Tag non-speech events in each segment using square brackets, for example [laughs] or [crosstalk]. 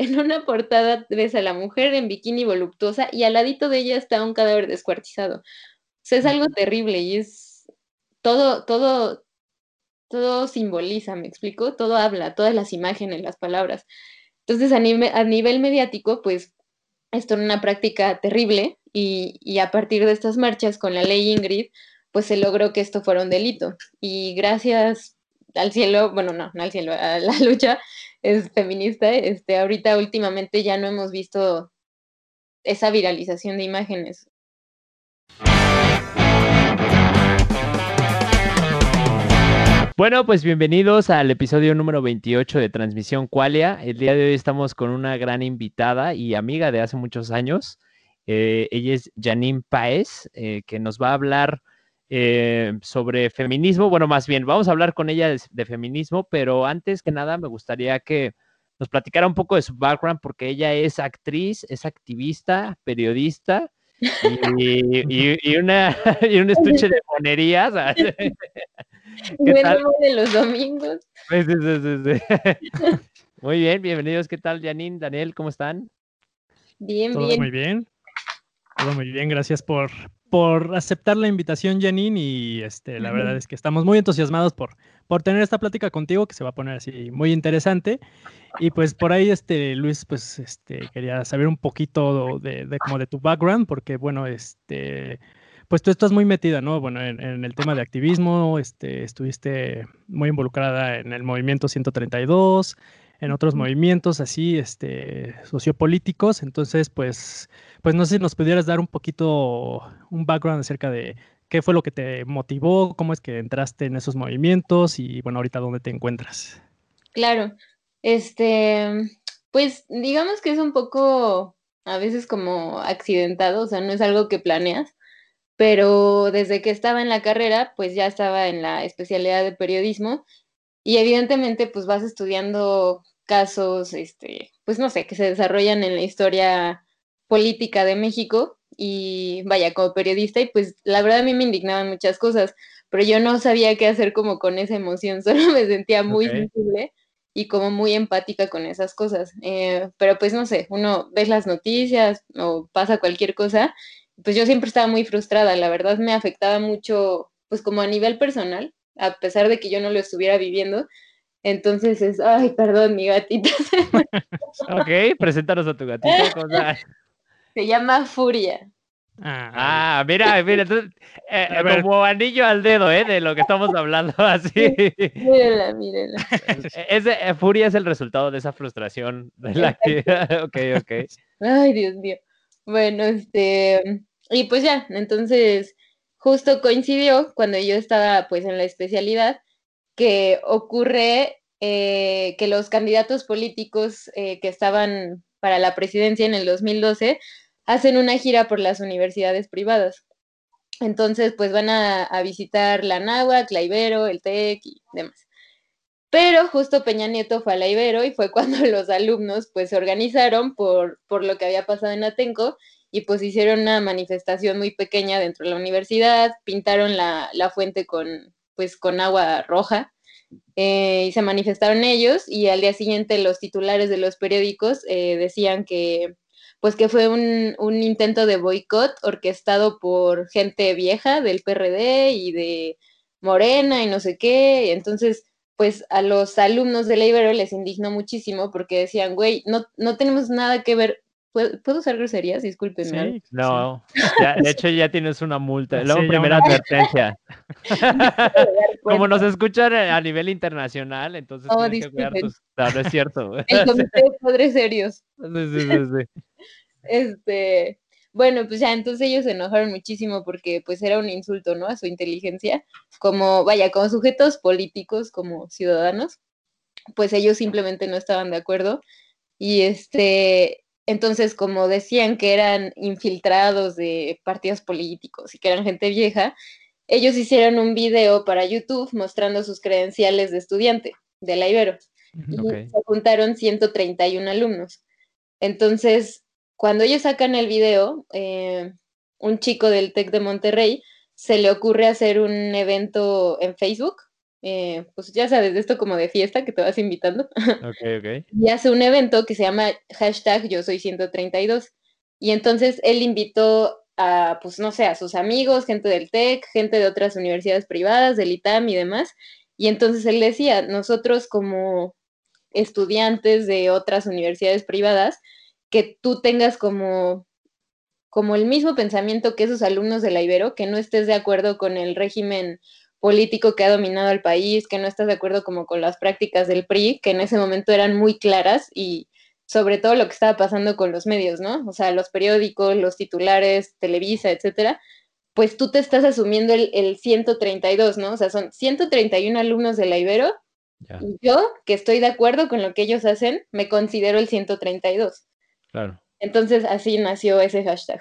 en una portada ves a la mujer en bikini voluptuosa y al ladito de ella está un cadáver descuartizado. O sea, es algo terrible y es todo, todo, todo simboliza, me explico, todo habla, todas las imágenes, las palabras. Entonces, a, a nivel mediático, pues, esto era una práctica terrible y, y a partir de estas marchas con la ley Ingrid, pues se logró que esto fuera un delito. Y gracias al cielo, bueno, no, no al cielo, a la [laughs] lucha es feminista, este, ahorita últimamente ya no hemos visto esa viralización de imágenes. Bueno, pues bienvenidos al episodio número 28 de Transmisión Qualia. El día de hoy estamos con una gran invitada y amiga de hace muchos años. Eh, ella es Janine Paez, eh, que nos va a hablar eh, sobre feminismo. Bueno, más bien, vamos a hablar con ella de, feminismo, pero antes que nada me gustaría que nos platicara un poco de su background, porque ella es actriz, es activista, periodista y, una, [laughs] y un estuche de monerías. [laughs] ¿Qué tal? de los domingos. [laughs] Muy bien, bienvenidos. ¿Qué tal, Janine? Daniel, ¿cómo están? Bien, Todo bien. Muy bien. Todo muy bien, gracias por, por aceptar la invitación, Janine. Y este, la verdad es que estamos muy entusiasmados por, por tener esta plática contigo, que se va a poner así muy interesante. Y pues por ahí, este, Luis, pues este, quería saber un poquito de, de, como de tu background, porque bueno, este, pues tú estás muy metida, ¿no? Bueno, en, en, el tema de activismo, este, estuviste muy involucrada en el movimiento 132, en otros movimientos así, este, sociopolíticos. Entonces, pues, pues no sé si nos pudieras dar un poquito, un background acerca de qué fue lo que te motivó, cómo es que entraste en esos movimientos y, bueno, ahorita dónde te encuentras. Claro, este, pues digamos que es un poco a veces como accidentado, o sea, no es algo que planeas, pero desde que estaba en la carrera, pues ya estaba en la especialidad de periodismo y evidentemente pues vas estudiando casos, este, pues no sé, que se desarrollan en la historia política de México y vaya, como periodista y pues la verdad a mí me indignaban muchas cosas, pero yo no sabía qué hacer como con esa emoción, [laughs] solo me sentía muy okay. sensible y como muy empática con esas cosas, eh, pero pues no sé, uno ves las noticias o pasa cualquier cosa, pues yo siempre estaba muy frustrada, la verdad me afectaba mucho, pues como a nivel personal, a pesar de que yo no lo estuviera viviendo. Entonces es, ay, perdón, mi gatita. [laughs] [laughs] ok, preséntanos a tu gatita. Cosa. [laughs] Se llama Furia. Ah, mira, mira, entonces, eh, como anillo al dedo, ¿eh? De lo que estamos hablando, así. Mírenla, mírenla. Ese, eh, Furia es el resultado de esa frustración de la actividad. ok, ok. Ay, Dios mío. Bueno, este, y pues ya, entonces, justo coincidió cuando yo estaba pues en la especialidad que ocurre eh, que los candidatos políticos eh, que estaban para la presidencia en el 2012 hacen una gira por las universidades privadas. Entonces, pues van a, visitar la Náhuac, la Ibero, el TEC y demás. Pero justo Peña Nieto fue a la Ibero y fue cuando [laughs] los alumnos pues se organizaron por, por lo que había pasado en Atenco y pues hicieron una manifestación muy pequeña dentro de la universidad, pintaron la, la fuente con, pues, con agua roja eh, y se manifestaron ellos y al día siguiente los titulares de los periódicos eh, decían que pues que fue un, un intento de boicot orquestado por gente vieja del PRD y de Morena y no sé qué, entonces pues a los alumnos de la les indignó muchísimo porque decían, güey, no, no tenemos nada que ver, ¿Puedo, ¿Puedo, usar groserías? Discúlpenme. Sí, no, ya, de hecho ya tienes una multa. Luego, sí, primera una... advertencia. [laughs] [laughs] Como nos escuchan a nivel internacional, entonces oh, tienes que cuidar tus... No, no es cierto. El comité de padres serios. [laughs] Sí, sí, sí, sí. Este, bueno, pues ya, entonces ellos se enojaron muchísimo porque pues era un insulto, ¿no? A su inteligencia, como, vaya, como sujetos políticos, como ciudadanos, pues ellos simplemente no estaban de acuerdo. Y este, entonces, como decían que eran infiltrados de partidos políticos y que eran gente vieja, ellos hicieron un video para YouTube mostrando sus credenciales de estudiante de la Ibero. Okay. Y se juntaron 131 alumnos. Entonces, cuando ellos sacan el video, eh, un chico del TEC de Monterrey se le ocurre hacer un evento en Facebook eh, pues ya sabes, de esto como de fiesta que te vas invitando. [laughs] Ok, ok. y hace un evento que se llama hashtag yo soy 132. Y entonces él invitó a, pues no sé, a sus amigos, gente del TEC, gente de otras universidades privadas, del ITAM y demás. Y entonces él decía, nosotros como estudiantes de otras universidades privadas, que tú tengas como, como el mismo pensamiento que esos alumnos de la Ibero, que no estés de acuerdo con el régimen político que ha dominado al país, que no estás de acuerdo como con las prácticas del PRI, que en ese momento eran muy claras y sobre todo lo que estaba pasando con los medios, ¿no? O sea, los periódicos, los titulares, Televisa, etcétera, pues tú te estás asumiendo el, el 132, ¿no? O sea, son 131 alumnos de la Ibero Ya, y yo, que estoy de acuerdo con lo que ellos hacen, me considero el 132. claro. Entonces así nació ese hashtag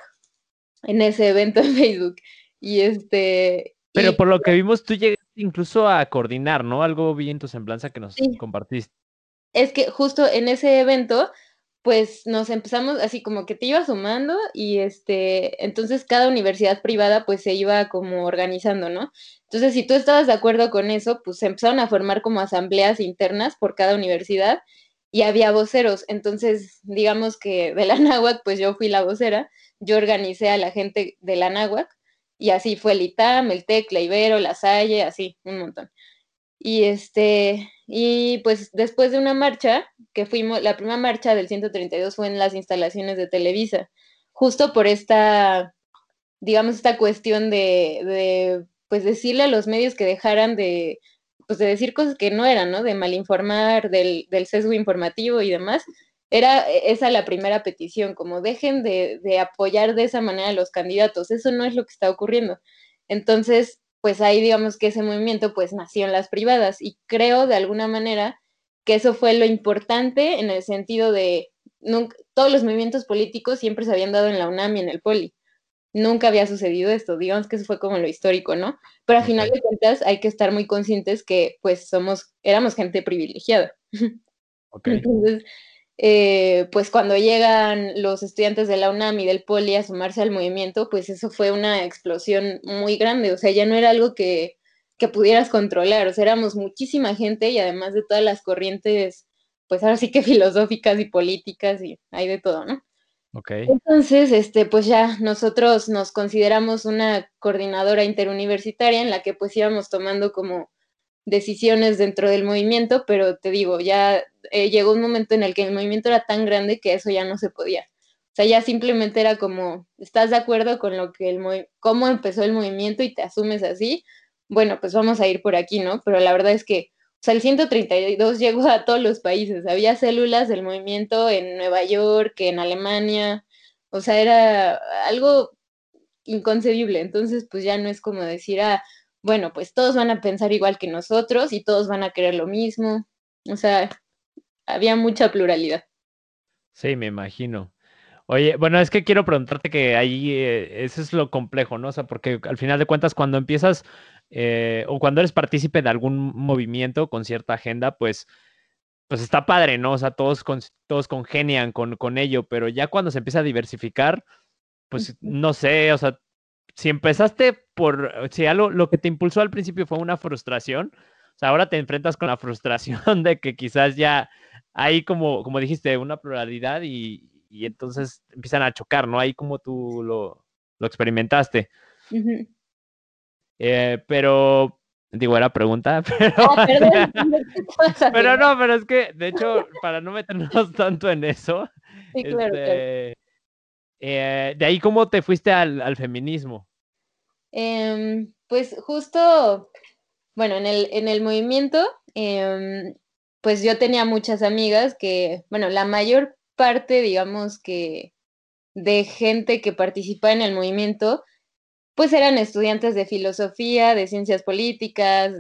en ese evento en Facebook. Y este... Pero y- por lo que vimos, tú llegaste incluso a coordinar, ¿no? Algo vi en tu semblanza que nos Sí. compartiste. es que justo en ese evento, pues nos empezamos así como que te iba sumando y este, entonces cada universidad privada pues se iba como organizando, ¿no? Entonces si tú estabas de acuerdo con eso, pues se empezaron a formar como asambleas internas por cada universidad y había voceros, entonces digamos que de la [laughs] náhuac pues yo fui la vocera, yo organicé a la gente de la náhuac y así fue el ITAM, el TEC, la Ibero, la Salle, así, un montón. Y este, y pues después de una marcha, que fuimos, la primera marcha del 132 fue en las instalaciones de Televisa, justo por esta, digamos, esta cuestión de, pues decirle a los medios que dejaran de, pues de decir cosas que no eran, ¿no? De malinformar, del, del sesgo informativo y demás. Era e, esa la primera petición, como dejen de, de apoyar de esa manera a los candidatos, eso no es lo que está ocurriendo. Entonces, pues ahí digamos que ese movimiento pues nació en las privadas y creo de alguna manera que eso fue lo importante en el sentido de nunca, todos los movimientos políticos siempre se habían dado en la UNAM y en el Poli. Nunca había sucedido esto, digamos que eso fue como lo histórico, ¿no? Pero a final de cuentas hay que estar muy conscientes que pues somos, éramos gente privilegiada. Ok. [laughs] Entonces, eh, pues cuando llegan los estudiantes de la UNAM y del Poli a sumarse al movimiento, pues eso fue una explosión muy grande, o sea, ya no era algo que, que pudieras controlar, o sea, éramos muchísima gente y además de todas las corrientes, pues ahora sí que [laughs] filosóficas y políticas y hay de todo, ¿no? Ok. Entonces, este, pues ya nosotros nos consideramos una coordinadora interuniversitaria en la que pues íbamos tomando como decisiones dentro del movimiento, pero te digo, ya eh, llegó un momento en el que el movimiento era tan grande que eso ya no se podía. O sea, ya simplemente era como, ¿estás de acuerdo con lo que el cómo empezó el movimiento y te asumes así? Bueno, pues vamos a ir por aquí, ¿no? Pero la verdad es que, o sea, el 132 llegó a todos los países. Había células del movimiento en Nueva York, en Alemania. O sea, era algo inconcebible. Entonces, pues ya no es como decir, ah, bueno, pues todos van a pensar igual que nosotros y todos van a querer lo mismo. O sea, había mucha pluralidad. Sí, me imagino. Oye, bueno, es que quiero preguntarte que ahí eh, eso es lo complejo, ¿no? O sea, porque al final de cuentas, cuando empiezas eh, o cuando eres partícipe de algún movimiento con cierta agenda, pues, pues está padre, ¿no? O sea, todos, con, todos congenian con, con ello, pero ya cuando se empieza a diversificar, pues no sé, o sea, si empezaste por, si algo, lo que te impulsó al principio fue una frustración, o sea, ahora te enfrentas con la [laughs] frustración de que quizás ya hay como, como dijiste, una pluralidad y, y entonces empiezan a chocar, ¿no? Ahí como tú lo, lo experimentaste. Ujú. Eh, pero, digo, era pregunta, [laughs] pero, Ah, perdón. ¿qué [laughs] pasa, pero no, pero es que, de hecho, para no meternos tanto en eso, Sí, claro, claro. Eh, de ahí cómo te fuiste al, al feminismo. Em, pues justo, bueno, en el, en el movimiento, em, pues yo tenía muchas amigas que, bueno, la mayor parte, digamos que de gente que participa en el movimiento, pues eran estudiantes de filosofía, de ciencias políticas,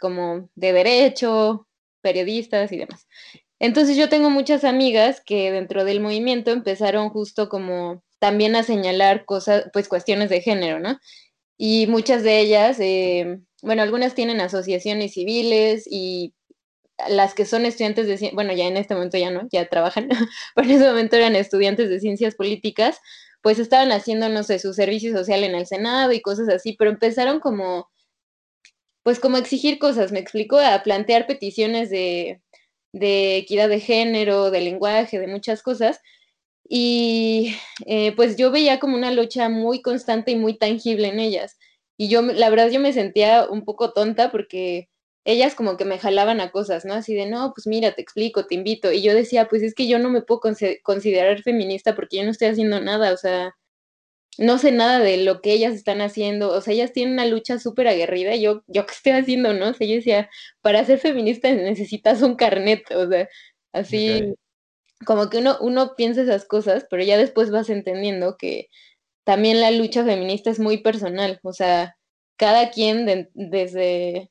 como de derecho, periodistas y demás. Entonces yo tengo muchas amigas que dentro del movimiento empezaron justo como también a señalar cosas, pues cuestiones de género, ¿no? Y muchas de ellas, eh, bueno, algunas tienen asociaciones civiles y las que son estudiantes de, bueno, ya en este momento ya no, ya trabajan, [laughs] pero en ese momento eran estudiantes de ciencias políticas, pues estaban haciendo, no sé, su servicio social en el Senado y cosas así, pero empezaron como, pues como exigir cosas, me explico, a plantear peticiones de, de equidad de género, de lenguaje, de muchas cosas. Y eh, pues yo veía como una lucha muy constante y muy tangible en ellas. Y yo, la verdad, yo me sentía un poco tonta porque ellas como que me jalaban a cosas, ¿no? Así de, no, pues mira, te explico, te invito. Y yo decía, pues es que yo no me puedo considerar feminista porque yo no estoy haciendo nada, o sea, no sé nada de lo que ellas están haciendo, o sea, ellas tienen una lucha súper aguerrida, yo, yo qué estoy haciendo, ¿no? O sea, yo decía, para ser feminista necesitas un carnet, o sea, así, como que uno, uno piensa esas cosas, pero ya después vas entendiendo que también la lucha feminista es muy personal, o sea, cada quien desde,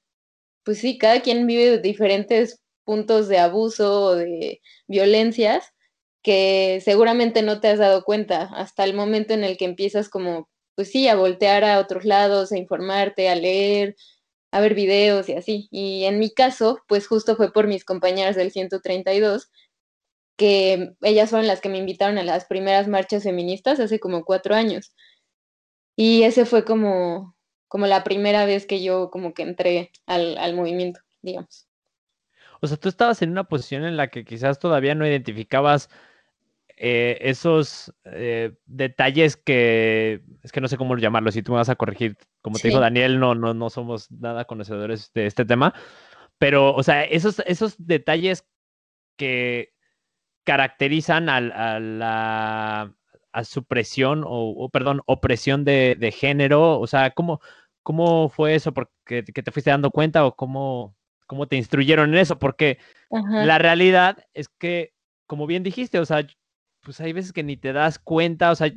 pues sí, cada quien vive diferentes puntos de abuso o de violencias que seguramente no te has dado cuenta hasta el momento en el que empiezas como, pues sí, a voltear a otros lados, a informarte, a leer, a ver videos y así. Y en mi caso, pues justo fue por mis compañeras del 132, que ellas fueron las que me invitaron a las primeras marchas feministas hace como cuatro años. Y ese fue como, como la primera vez que yo como que entré al, al movimiento, digamos. O sea, tú estabas en una posición en la que quizás todavía no identificabas eh, esos eh, detalles que es que no sé cómo llamarlos, si tú me vas a corregir, como te dijo Daniel, no, no, no somos nada conocedores de este tema, pero, o sea, esos, esos detalles que caracterizan a, la a supresión o, perdón, opresión de, género, o sea, ¿cómo, ¿cómo fue eso? ¿Porque que te fuiste dando cuenta o cómo, cómo te instruyeron en eso? Porque la realidad es que, como bien dijiste, o sea, pues hay veces que ni te das cuenta, o sea,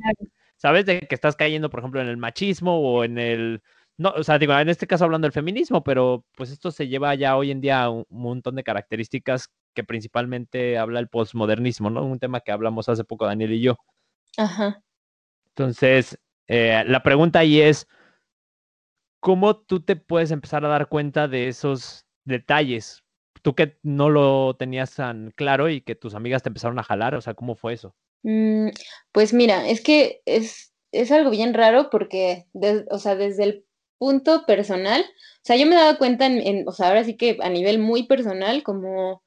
sabes de que estás cayendo, por ejemplo, en el machismo o en el, no, o sea, digo, en este caso hablando del feminismo, pero pues esto se lleva ya hoy en día a un montón de características que principalmente habla el postmodernismo, ¿no? Un tema que hablamos hace poco Daniel y yo. Ajá. Entonces, eh, la pregunta ahí es, ¿cómo tú te puedes empezar a dar cuenta de esos detalles? tú que no lo tenías tan claro y que tus amigas te empezaron a jalar, o sea, ¿cómo fue eso? Mm, pues mira, es que es, es algo bien raro porque, o sea, desde el punto personal, o sea, yo me he dado cuenta en, o sea, ahora sí que a nivel muy personal, como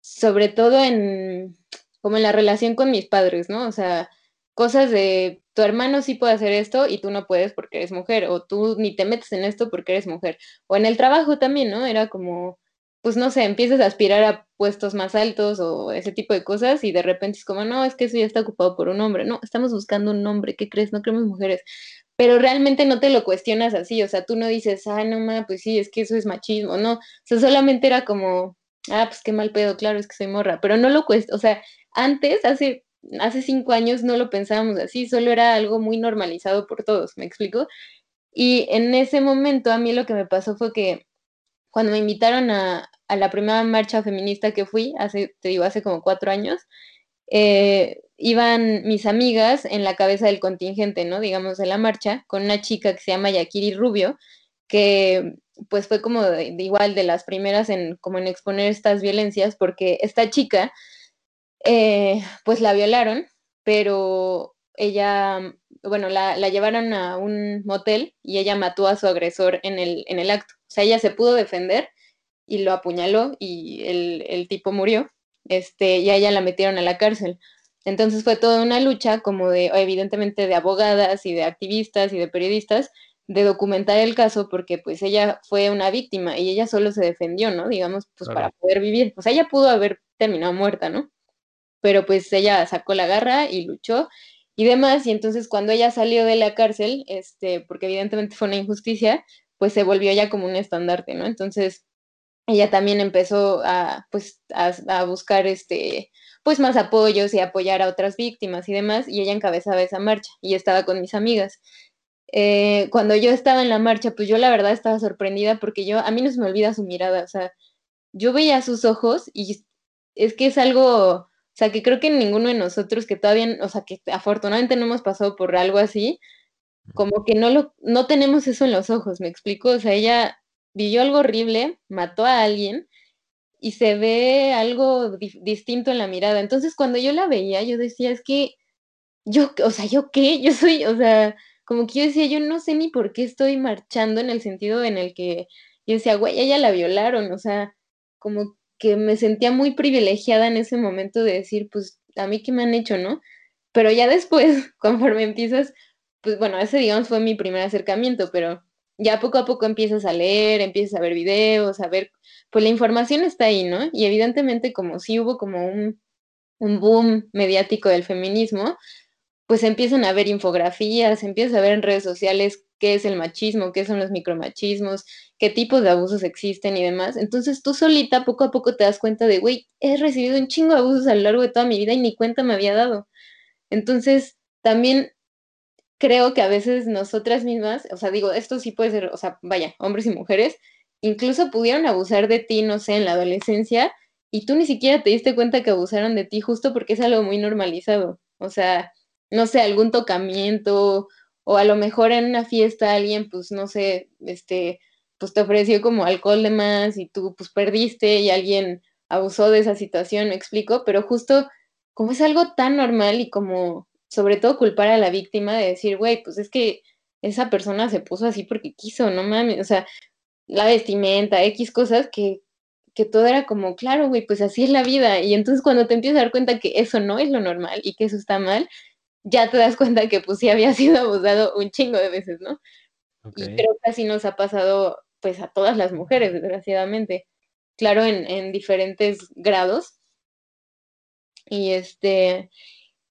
sobre todo en, como en la relación con mis padres, ¿no? O sea, cosas de tu hermano sí puede hacer esto y tú no puedes porque eres mujer, o tú ni te metes en esto porque eres mujer, o en el trabajo también, ¿no? Era como, pues no sé, empiezas a aspirar a puestos más altos o ese tipo de cosas y de repente es como, no, es que eso ya está ocupado por un hombre. No, estamos buscando un hombre, ¿qué crees? No queremos mujeres. Pero realmente no te lo cuestionas así, o sea, tú no dices, ah, no, ma, pues sí, es que eso es machismo, no. O sea, solamente era como, ah, pues qué mal pedo, claro, es que soy morra. Pero no lo cuesta, o sea, antes, hace, hace cinco años no lo pensábamos así, solo era algo muy normalizado por todos, ¿me explico? Y en ese momento a mí lo que me pasó fue que cuando me invitaron a, la primera marcha feminista que fui, hace, te digo, hace como cuatro años, eh, iban mis amigas en la cabeza del contingente, ¿no? Digamos, de la marcha, con una chica que se llama Yakiri Rubio, que pues fue como de, igual de las primeras en como en exponer estas violencias, porque esta chica, eh, pues la violaron, pero ella, bueno, la, la, llevaron a un motel y ella mató a su agresor en el, en el acto. O sea, ella se pudo defender y lo apuñaló y el, el tipo murió, este, y a ella la metieron a la cárcel. Entonces fue toda una lucha como de, evidentemente, de abogadas y de activistas y de periodistas, de documentar el caso porque pues ella fue una víctima y ella solo se defendió, ¿no? Digamos, pues para poder vivir. O sea, ella pudo haber terminado muerta, ¿no? Pero pues ella sacó la garra y luchó y demás, y entonces cuando ella salió de la cárcel, este, porque evidentemente fue una injusticia, pues se volvió ya como un estandarte, ¿no? Entonces, ella también empezó a, pues, a, buscar este, pues más apoyos y apoyar a otras víctimas y demás, y ella encabezaba esa marcha y estaba con mis amigas. Eh, cuando yo estaba en la marcha, pues yo la verdad estaba sorprendida porque yo, a mí no se me olvida su mirada, o sea, yo veía sus ojos y es que es algo, o sea, que creo que ninguno de nosotros que todavía, o sea, que afortunadamente no hemos pasado por algo así, como que no lo, no tenemos eso en los ojos, me explico, o sea, ella vivió algo horrible, mató a alguien y se ve algo distinto en la mirada. Entonces, cuando yo la veía, yo decía, es que yo, o sea, ¿yo qué? [laughs] Yo soy, o sea, como que yo decía, yo no sé ni por qué estoy marchando en el sentido en el que yo decía, güey, ella la violaron, o sea, como que me sentía muy privilegiada en ese momento de decir, pues, a mí qué me han hecho, ¿no? Pero ya después, [laughs] conforme empiezas, pues bueno, ese digamos fue mi primer acercamiento, pero ya poco a poco empiezas a leer, empiezas a ver videos, a ver, pues la información está ahí, ¿no? Y evidentemente como si hubo como un, un boom mediático del feminismo, pues empiezan a ver infografías, empiezas a ver en redes sociales qué es el machismo, qué son los micromachismos, qué tipos de abusos existen y demás. Entonces tú solita poco a poco te das cuenta de, güey, he recibido un chingo de abusos a lo largo de toda mi vida y ni cuenta me había dado. Entonces, también creo que a veces nosotras mismas, o sea, digo, esto sí puede ser, o sea, vaya, hombres y mujeres, incluso pudieron abusar de ti, no sé, en la adolescencia, y tú ni siquiera te diste cuenta que abusaron de ti justo porque es algo muy normalizado. O sea, no sé, algún tocamiento, o a lo mejor en una fiesta alguien, pues, no sé, este, pues te ofreció como alcohol de más y tú, pues, perdiste y alguien abusó de esa situación, me explico, pero justo como es algo tan normal y como sobre todo culpar a la víctima de decir, güey, pues es que esa persona se puso así porque quiso, no mames, o sea, la vestimenta, X cosas que, que todo era como, claro, güey, pues así es la vida. Y entonces cuando te empiezas a dar cuenta que eso no es lo normal y que eso está mal, ya te das cuenta que pues sí había sido abusado un chingo de veces, ¿no? Y creo que así nos ha pasado pues a todas las mujeres, desgraciadamente. Claro, en, en diferentes grados, y este,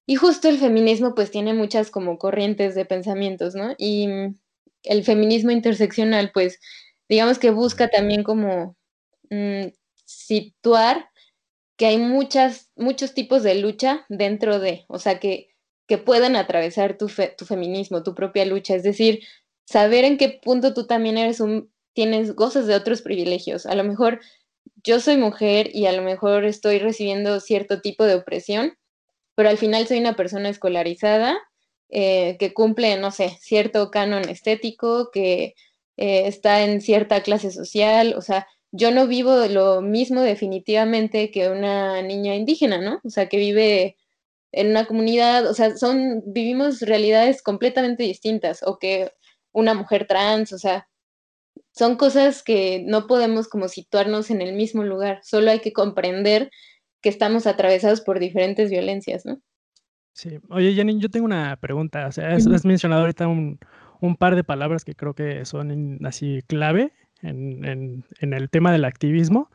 y justo el feminismo pues tiene muchas como corrientes de pensamientos, ¿no? Y el feminismo interseccional pues digamos que busca también como mm, situar que hay muchas, muchos tipos de lucha dentro de, o sea, que, que puedan atravesar tu, tu feminismo, tu propia lucha, es decir, saber en qué punto tú también eres un, tienes, gozas de otros privilegios. A lo mejor yo soy mujer y a lo mejor estoy recibiendo cierto tipo de opresión, pero al final soy una persona escolarizada eh, que cumple, no sé, cierto canon estético, que eh, está en cierta clase social, o sea, yo no vivo lo mismo definitivamente que una niña indígena, ¿no? O sea, que vive en una comunidad, o sea, son, vivimos realidades completamente distintas, o que una mujer trans, o sea, son cosas que no podemos como situarnos en el mismo lugar, solo hay que comprender que estamos atravesados por diferentes violencias, ¿no? Sí, oye Jenny, yo tengo una pregunta, o sea, has, mencionado ahorita un, par de palabras que creo que son así clave en, el tema del activismo,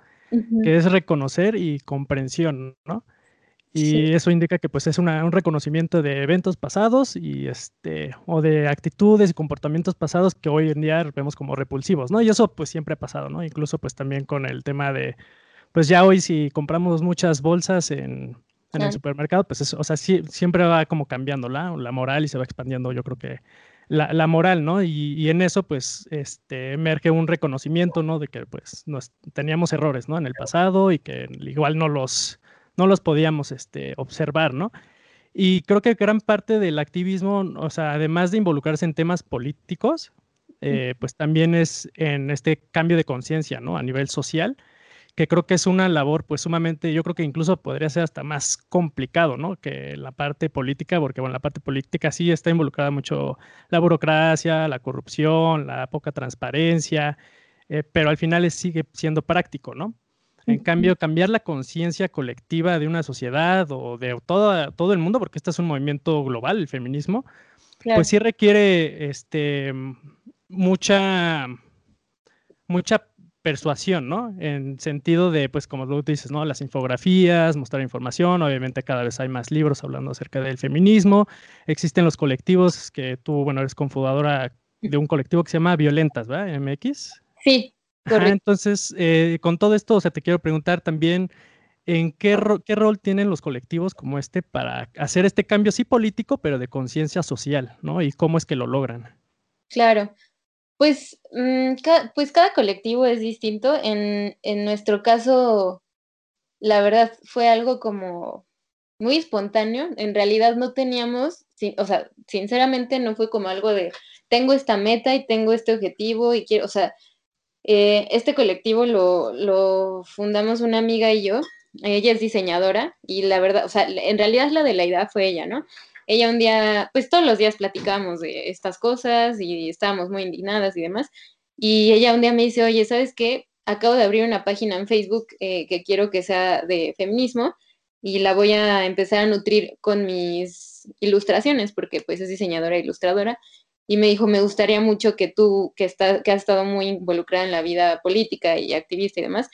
que es reconocer y comprensión, ¿no? Y eso indica que pues es un reconocimiento de eventos pasados y este, o de actitudes y comportamientos pasados que hoy en día vemos como repulsivos, ¿no? Y eso pues siempre ha pasado, ¿no? Incluso pues también con el tema de, pues ya hoy si compramos muchas bolsas en, en el supermercado, pues eso, o sea, siempre va como cambiando la, la moral y se va expandiendo, yo creo que la, la moral, ¿no? Y, y, en eso pues este, emerge un reconocimiento, ¿no? De que pues nos, teníamos errores, ¿no? En el pasado y que igual no los no los podíamos este, observar, ¿no? Y creo que gran parte del activismo, o sea, además de involucrarse en temas políticos, eh, pues también es en este cambio de conciencia, ¿no? A nivel social, que creo que es una labor, pues sumamente, yo creo que incluso podría ser hasta más complicado, ¿no? Que la parte política, porque bueno, la parte política sí está involucrada mucho la burocracia, la corrupción, la poca transparencia, eh, pero al final sigue siendo práctico, ¿no? En cambio, cambiar la conciencia colectiva de una sociedad o de todo, todo el mundo, porque este es un movimiento global, el feminismo, pues sí requiere este, mucha, mucha persuasión, ¿no? En sentido de, pues como tú dices, ¿no? Las infografías, mostrar información, obviamente cada vez hay más libros hablando acerca del feminismo, existen los colectivos que tú, bueno, eres confundadora de un colectivo que se llama Violentas, ¿verdad? MX. Sí, entonces, eh, con todo esto, o sea, te quiero preguntar también, ¿en qué, qué rol tienen los colectivos como este para hacer este cambio, sí político, pero de conciencia social, ¿no? Y cómo es que lo logran. Claro, pues, mm, pues cada colectivo es distinto. En, en nuestro caso, la verdad, fue algo como muy espontáneo. En realidad no teníamos, o sea, sinceramente no fue como algo de, tengo esta meta y tengo este objetivo y quiero, o sea, eh, este colectivo lo, fundamos una amiga y yo. Ella es diseñadora y la verdad, o sea, en realidad la de la idea fue ella, ¿no? Ella un día, pues todos los días platicábamos de estas cosas y estábamos muy indignadas y demás. Y ella un día me dice, oye, ¿sabes qué? Acabo de abrir una página en Facebook eh, que quiero que sea de feminismo y la voy a empezar a nutrir con mis ilustraciones, porque pues es diseñadora e ilustradora. Y me dijo, me gustaría mucho que tú, que, está, que has estado muy involucrada en la vida política y activista y demás,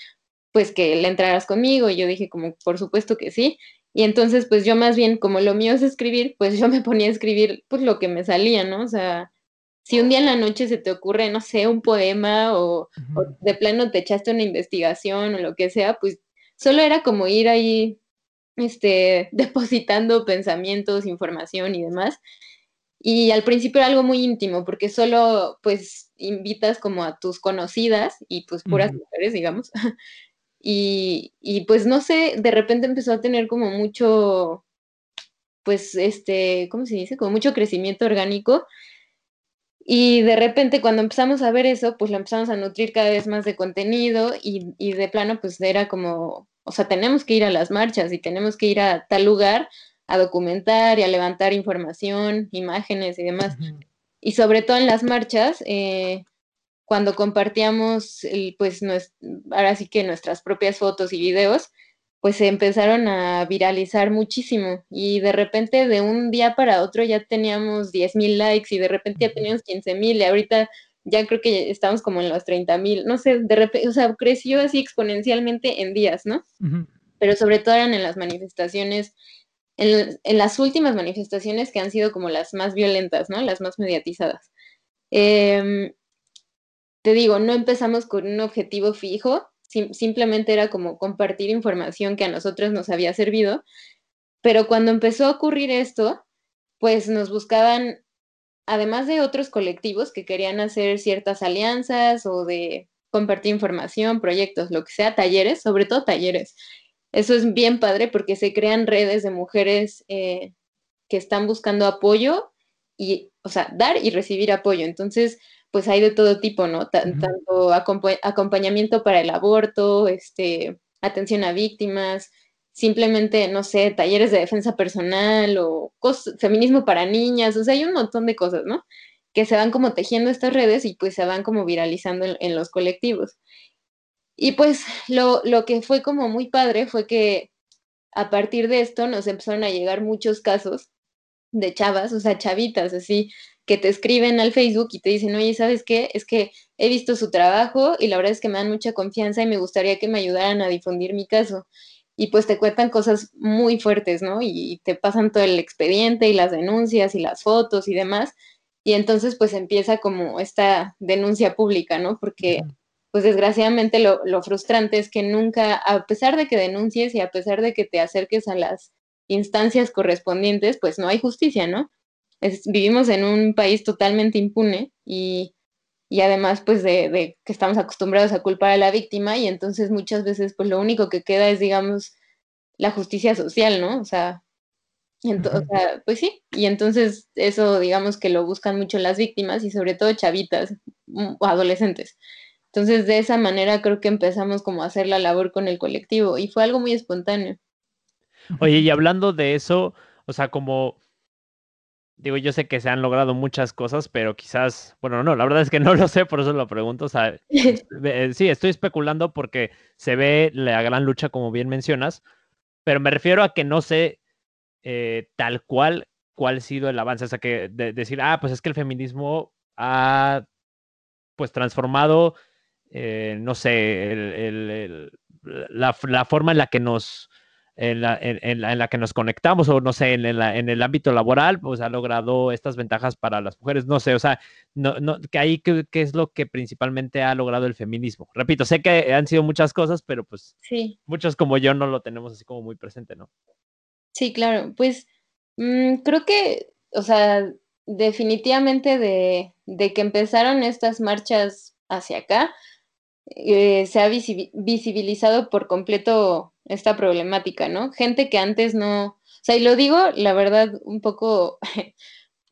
pues que le entraras conmigo. Y yo dije, como, por supuesto que sí. Y entonces, pues yo más bien, como lo mío es escribir, pues yo me ponía a escribir, pues lo que me salía, ¿no? O sea, si un día en la noche se te ocurre, no sé, un poema o, de plano te echaste una investigación o lo que sea, pues solo era como ir ahí, este, [laughs] depositando pensamientos, información y demás. Y al principio era algo muy íntimo, porque solo, pues, invitas como a tus conocidas y pues puras mujeres, digamos. [laughs] y, y pues no sé, de repente empezó a tener como mucho, pues, este, ¿cómo se dice? Como mucho crecimiento orgánico y de repente cuando empezamos a ver eso, pues lo empezamos a nutrir cada vez más de contenido y, y, de plano pues era como, o sea, tenemos que ir a las marchas y tenemos que ir a tal lugar a documentar y a levantar información, imágenes y demás. Y sobre todo en las marchas, eh, cuando compartíamos, el, pues, ahora sí que nuestras propias fotos y videos, pues se empezaron a viralizar muchísimo. Y de repente de un día para otro ya teníamos 10 mil likes y de repente ya teníamos 15 mil y ahorita ya creo que estamos como en los 30 mil, no sé, de repente, o sea, creció así exponencialmente en días, ¿no? Pero sobre todo eran en las manifestaciones, en, las últimas manifestaciones que han sido como las más violentas, ¿no? Las más mediatizadas. Em, te digo, no empezamos con un objetivo fijo, simplemente era como compartir información que a nosotros nos había servido, pero cuando empezó a ocurrir esto, pues nos buscaban, además de otros colectivos que querían hacer ciertas alianzas o de compartir información, proyectos, lo que sea, talleres, sobre todo talleres. Eso es bien padre porque se crean redes de mujeres eh, que están buscando apoyo y, o sea, dar y recibir apoyo. Entonces, pues hay de todo tipo, ¿no? Tanto acompañamiento para el aborto, este, atención a víctimas, simplemente, no sé, talleres de defensa personal o feminismo para niñas, o sea, hay un montón de cosas, ¿no? Que se van como tejiendo estas redes y pues se van como viralizando en, los colectivos. Y pues lo, lo que fue como muy padre fue que a partir de esto nos empezaron a llegar muchos casos de chavas, o sea, chavitas, así, que te escriben al Facebook y te dicen, oye, ¿sabes qué? Es que he visto su trabajo y la verdad es que me dan mucha confianza y me gustaría que me ayudaran a difundir mi caso. Y pues te cuentan cosas muy fuertes, ¿no? Y te pasan todo el expediente y las denuncias y las fotos y demás. Y entonces pues empieza como esta denuncia pública, ¿no? Porque pues desgraciadamente lo, lo frustrante es que nunca, a pesar de que denuncies y a pesar de que te acerques a las instancias correspondientes, pues no hay justicia, ¿no? vivimos en un país totalmente impune y, además pues de, que estamos acostumbrados a culpar a la víctima y entonces muchas veces pues lo único que queda es digamos la justicia social, ¿no? O sea, pues sí, y entonces eso digamos que lo buscan mucho las víctimas y sobre todo chavitas mm, o adolescentes. Entonces de esa manera creo que empezamos como a hacer la labor con el colectivo y fue algo muy espontáneo. Oye, y hablando de eso, o sea, como digo, yo sé que se han logrado muchas cosas, pero quizás, bueno, no, la verdad es que no lo sé, por eso lo pregunto. O sea, [laughs] eh, sí, estoy especulando porque se ve la gran lucha, como bien mencionas, pero me refiero a que no sé eh, tal cual cuál ha sido el avance. O sea, que decir, ah, pues es que el feminismo ha, pues, transformado, eh, no sé, la, la forma en la que nos en la, en, la, que nos conectamos o no sé, en, en, el ámbito laboral, pues ha logrado estas ventajas para las mujeres, no sé, o sea, no, no, que ahí qué, es lo que principalmente ha logrado el feminismo. Repito, sé que han sido muchas cosas, pero pues sí. muchos como yo no lo tenemos así como muy presente, ¿no? Sí, claro, pues mm, creo que, o sea, definitivamente de, de que empezaron estas marchas hacia acá, eh, se ha visibilizado por completo esta problemática, ¿no? Gente que antes no, o sea, y lo digo, la verdad, un poco [laughs]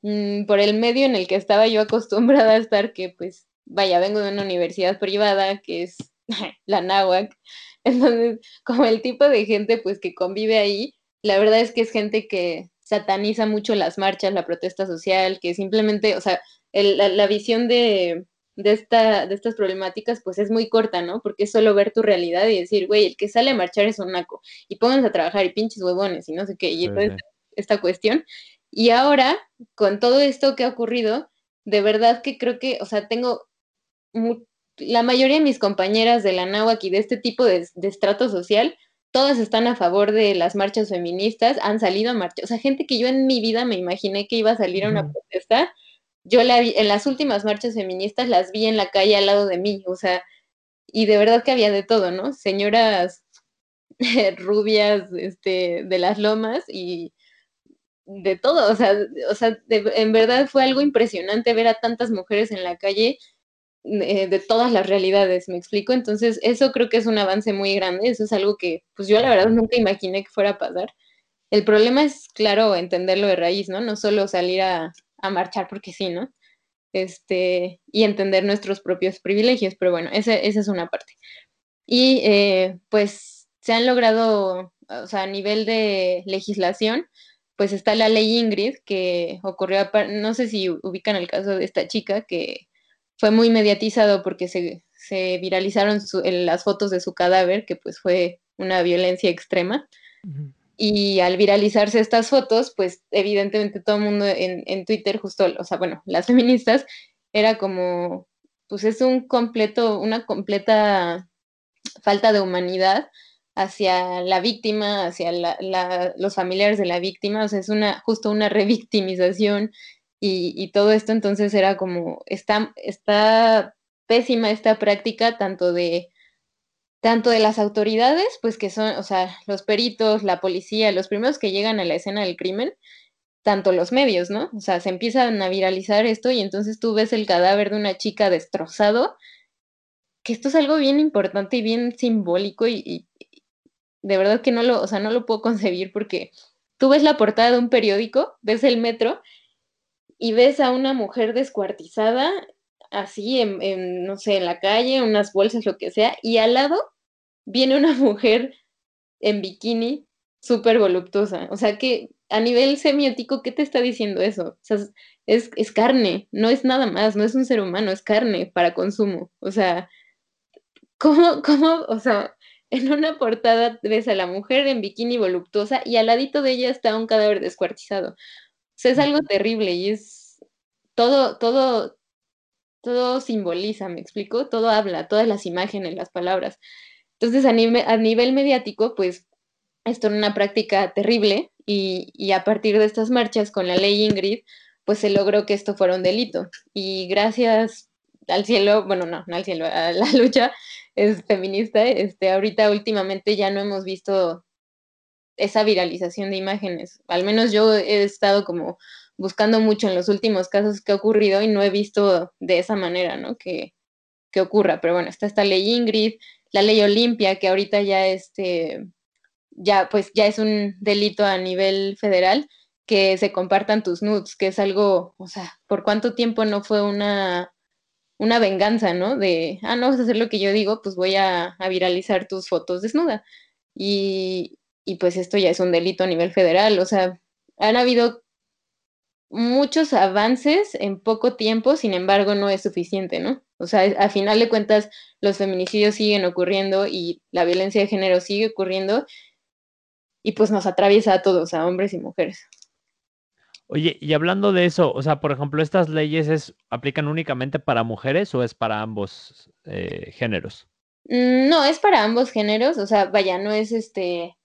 mm, por el medio en el que estaba yo acostumbrada a estar, que pues, vaya, vengo de una universidad privada, que es [laughs] la náhuac, [laughs] entonces, como el tipo de gente, pues, que convive ahí, la verdad es que es gente que sataniza mucho las marchas, la protesta social, que simplemente, o sea, la visión de de, esta, de estas problemáticas, pues es muy corta, ¿no? Porque es solo ver tu realidad y decir, güey, el que sale a marchar es un naco, y pónganse a trabajar y pinches huevones y no sé qué, y toda esta, esta cuestión. Y ahora, con todo esto que ha ocurrido, de verdad que creo que, o sea, tengo la mayoría de mis compañeras de la náhuatl y de este tipo de, estrato social, todas están a favor de las marchas feministas, han salido a marchar, o sea, gente que yo en mi vida me imaginé que iba a salir a una protesta, yo la vi, en las últimas marchas feministas las vi en la calle al lado de mí, o sea, y de verdad que había de todo, ¿no? Señoras [laughs] rubias, este, de las lomas y de todo, o sea, o sea en verdad fue algo impresionante ver a tantas mujeres en la calle eh, de todas las realidades, ¿me explico? Entonces, eso creo que es un avance muy grande, eso es algo que, pues yo la verdad nunca imaginé que fuera a pasar. El problema es, claro, entenderlo de raíz, ¿no? No solo salir a, marchar porque sí, ¿no? Este, y entender nuestros propios privilegios, pero bueno, esa, esa es una parte. Y eh, pues se han logrado, o sea, a nivel de legislación, pues está la ley Ingrid, que ocurrió, no sé si ubican el caso de esta chica que fue muy mediatizado porque se, viralizaron las fotos de su cadáver, que pues fue una violencia extrema. Y al viralizarse estas fotos, pues evidentemente todo el mundo en, en, Twitter, justo, o sea, bueno, las feministas, era como, pues es un completo, una completa falta de humanidad hacia la víctima, hacia los familiares de la víctima, o sea, es una, justo una revictimización y, todo esto entonces era como, está, está pésima esta práctica tanto de tanto de las autoridades, pues que son, o sea, los peritos, la policía, los primeros que llegan a la escena del crimen, tanto los medios, ¿no? O sea, se empiezan a viralizar esto y entonces tú ves el cadáver de una chica destrozado, que esto es algo bien importante y bien simbólico y, y de verdad que no lo, o sea, no lo puedo [laughs] concebir porque tú ves la portada de un periódico, ves el metro y ves a una mujer descuartizada, así, en, no sé, en la calle, unas bolsas, lo que sea, y al lado viene una [laughs] mujer en bikini súper voluptuosa. O sea que a nivel semiótico, ¿qué te está diciendo eso? O sea, es, es, carne, no es nada más, no es un ser humano, es carne para consumo. O sea, ¿cómo, cómo, o sea, en una portada ves a la mujer en bikini voluptuosa y al ladito de ella está un cadáver descuartizado? sea, es algo terrible y es todo, todo, todo simboliza, me explico, todo habla, todas las imágenes, las palabras. Entonces, a, a nivel mediático, pues esto era una práctica terrible y, y, a partir de estas marchas con la ley Ingrid, pues se logró que esto fuera un delito. Y gracias al cielo, bueno, no, no al cielo, a la [laughs] lucha es feminista, este, ahorita últimamente ya no hemos visto esa viralización de imágenes. Al menos yo he estado como buscando mucho en los últimos casos que ha ocurrido y no he visto de esa manera, ¿no? Que, que ocurra. Pero bueno, está esta ley Ingrid, la ley Olimpia, que ahorita ya este, ya pues ya es un delito a nivel federal que se compartan tus nudes, que es algo, o sea, ¿por cuánto tiempo no fue una, una venganza, ¿no? De, ah, no vas a hacer lo que yo digo, pues voy a, a viralizar tus fotos desnuda. Y, y pues esto ya es un delito a nivel federal. O sea, han habido muchos avances en poco tiempo, sin embargo, no es suficiente, ¿no? O sea, a final de cuentas, los feminicidios siguen ocurriendo y la violencia de género sigue ocurriendo y pues nos atraviesa a todos, a hombres y mujeres. Oye, y hablando de eso, o sea, por ejemplo, ¿estas leyes es, aplican únicamente para mujeres o es para ambos eh, géneros? Mm, no, es para ambos géneros, o sea, vaya, no es este,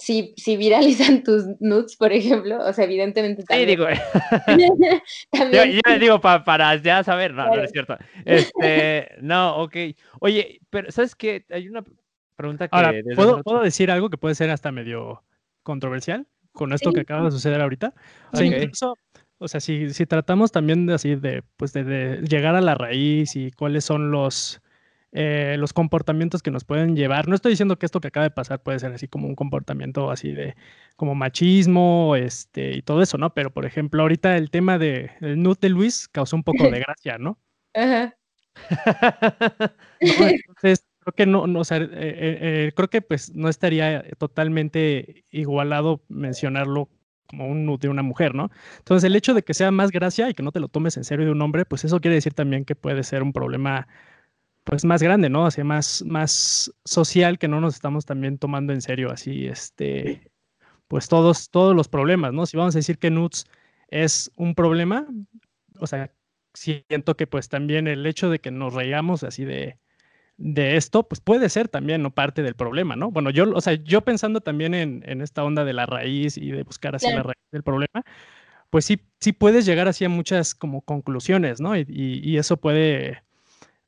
si, si viralizan [laughs] tus nudes, por ejemplo, o sea, evidentemente también. Sí, digo. [laughs] Yo, digo para ya saber, no, no es cierto. [laughs] Este, no, ok. Oye, pero ¿sabes qué? Hay una pregunta que. Ahora, ¿puedo, ¿puedo decir algo que puede ser hasta medio controversial con esto que acaba de suceder ahorita? O sea, incluso. O sea, si, si tratamos también de así de, pues de, de llegar a la raíz y cuáles son los, eh, los comportamientos que nos pueden llevar. No estoy diciendo que esto que acaba de pasar puede ser así como un comportamiento así de como machismo este, y todo eso, ¿no? Pero por ejemplo, ahorita el tema de el nude de Luis causó un poco de [laughs] gracia, ¿no? Ajá. [laughs] entonces, creo que no, no o sea, eh, eh, creo que pues no estaría totalmente igualado mencionarlo como un de una mujer, ¿no? Entonces, el hecho de que sea más gracia y que no te lo tomes en serio de un hombre, pues eso quiere decir también que puede ser un problema pues más grande, ¿no? Así más, más social que no nos estamos también tomando en serio así, este, pues todos, todos los problemas, ¿no? Si vamos a decir que nuts es un problema, o sea, siento que pues también el hecho de que nos reíamos así de, de esto, pues puede ser también ¿no? parte del problema, ¿no? Bueno, yo, o sea, yo pensando también en, en esta onda de la raíz y de buscar así la raíz del problema, pues sí, sí puedes llegar así a muchas como conclusiones, ¿no? Y, y, eso puede,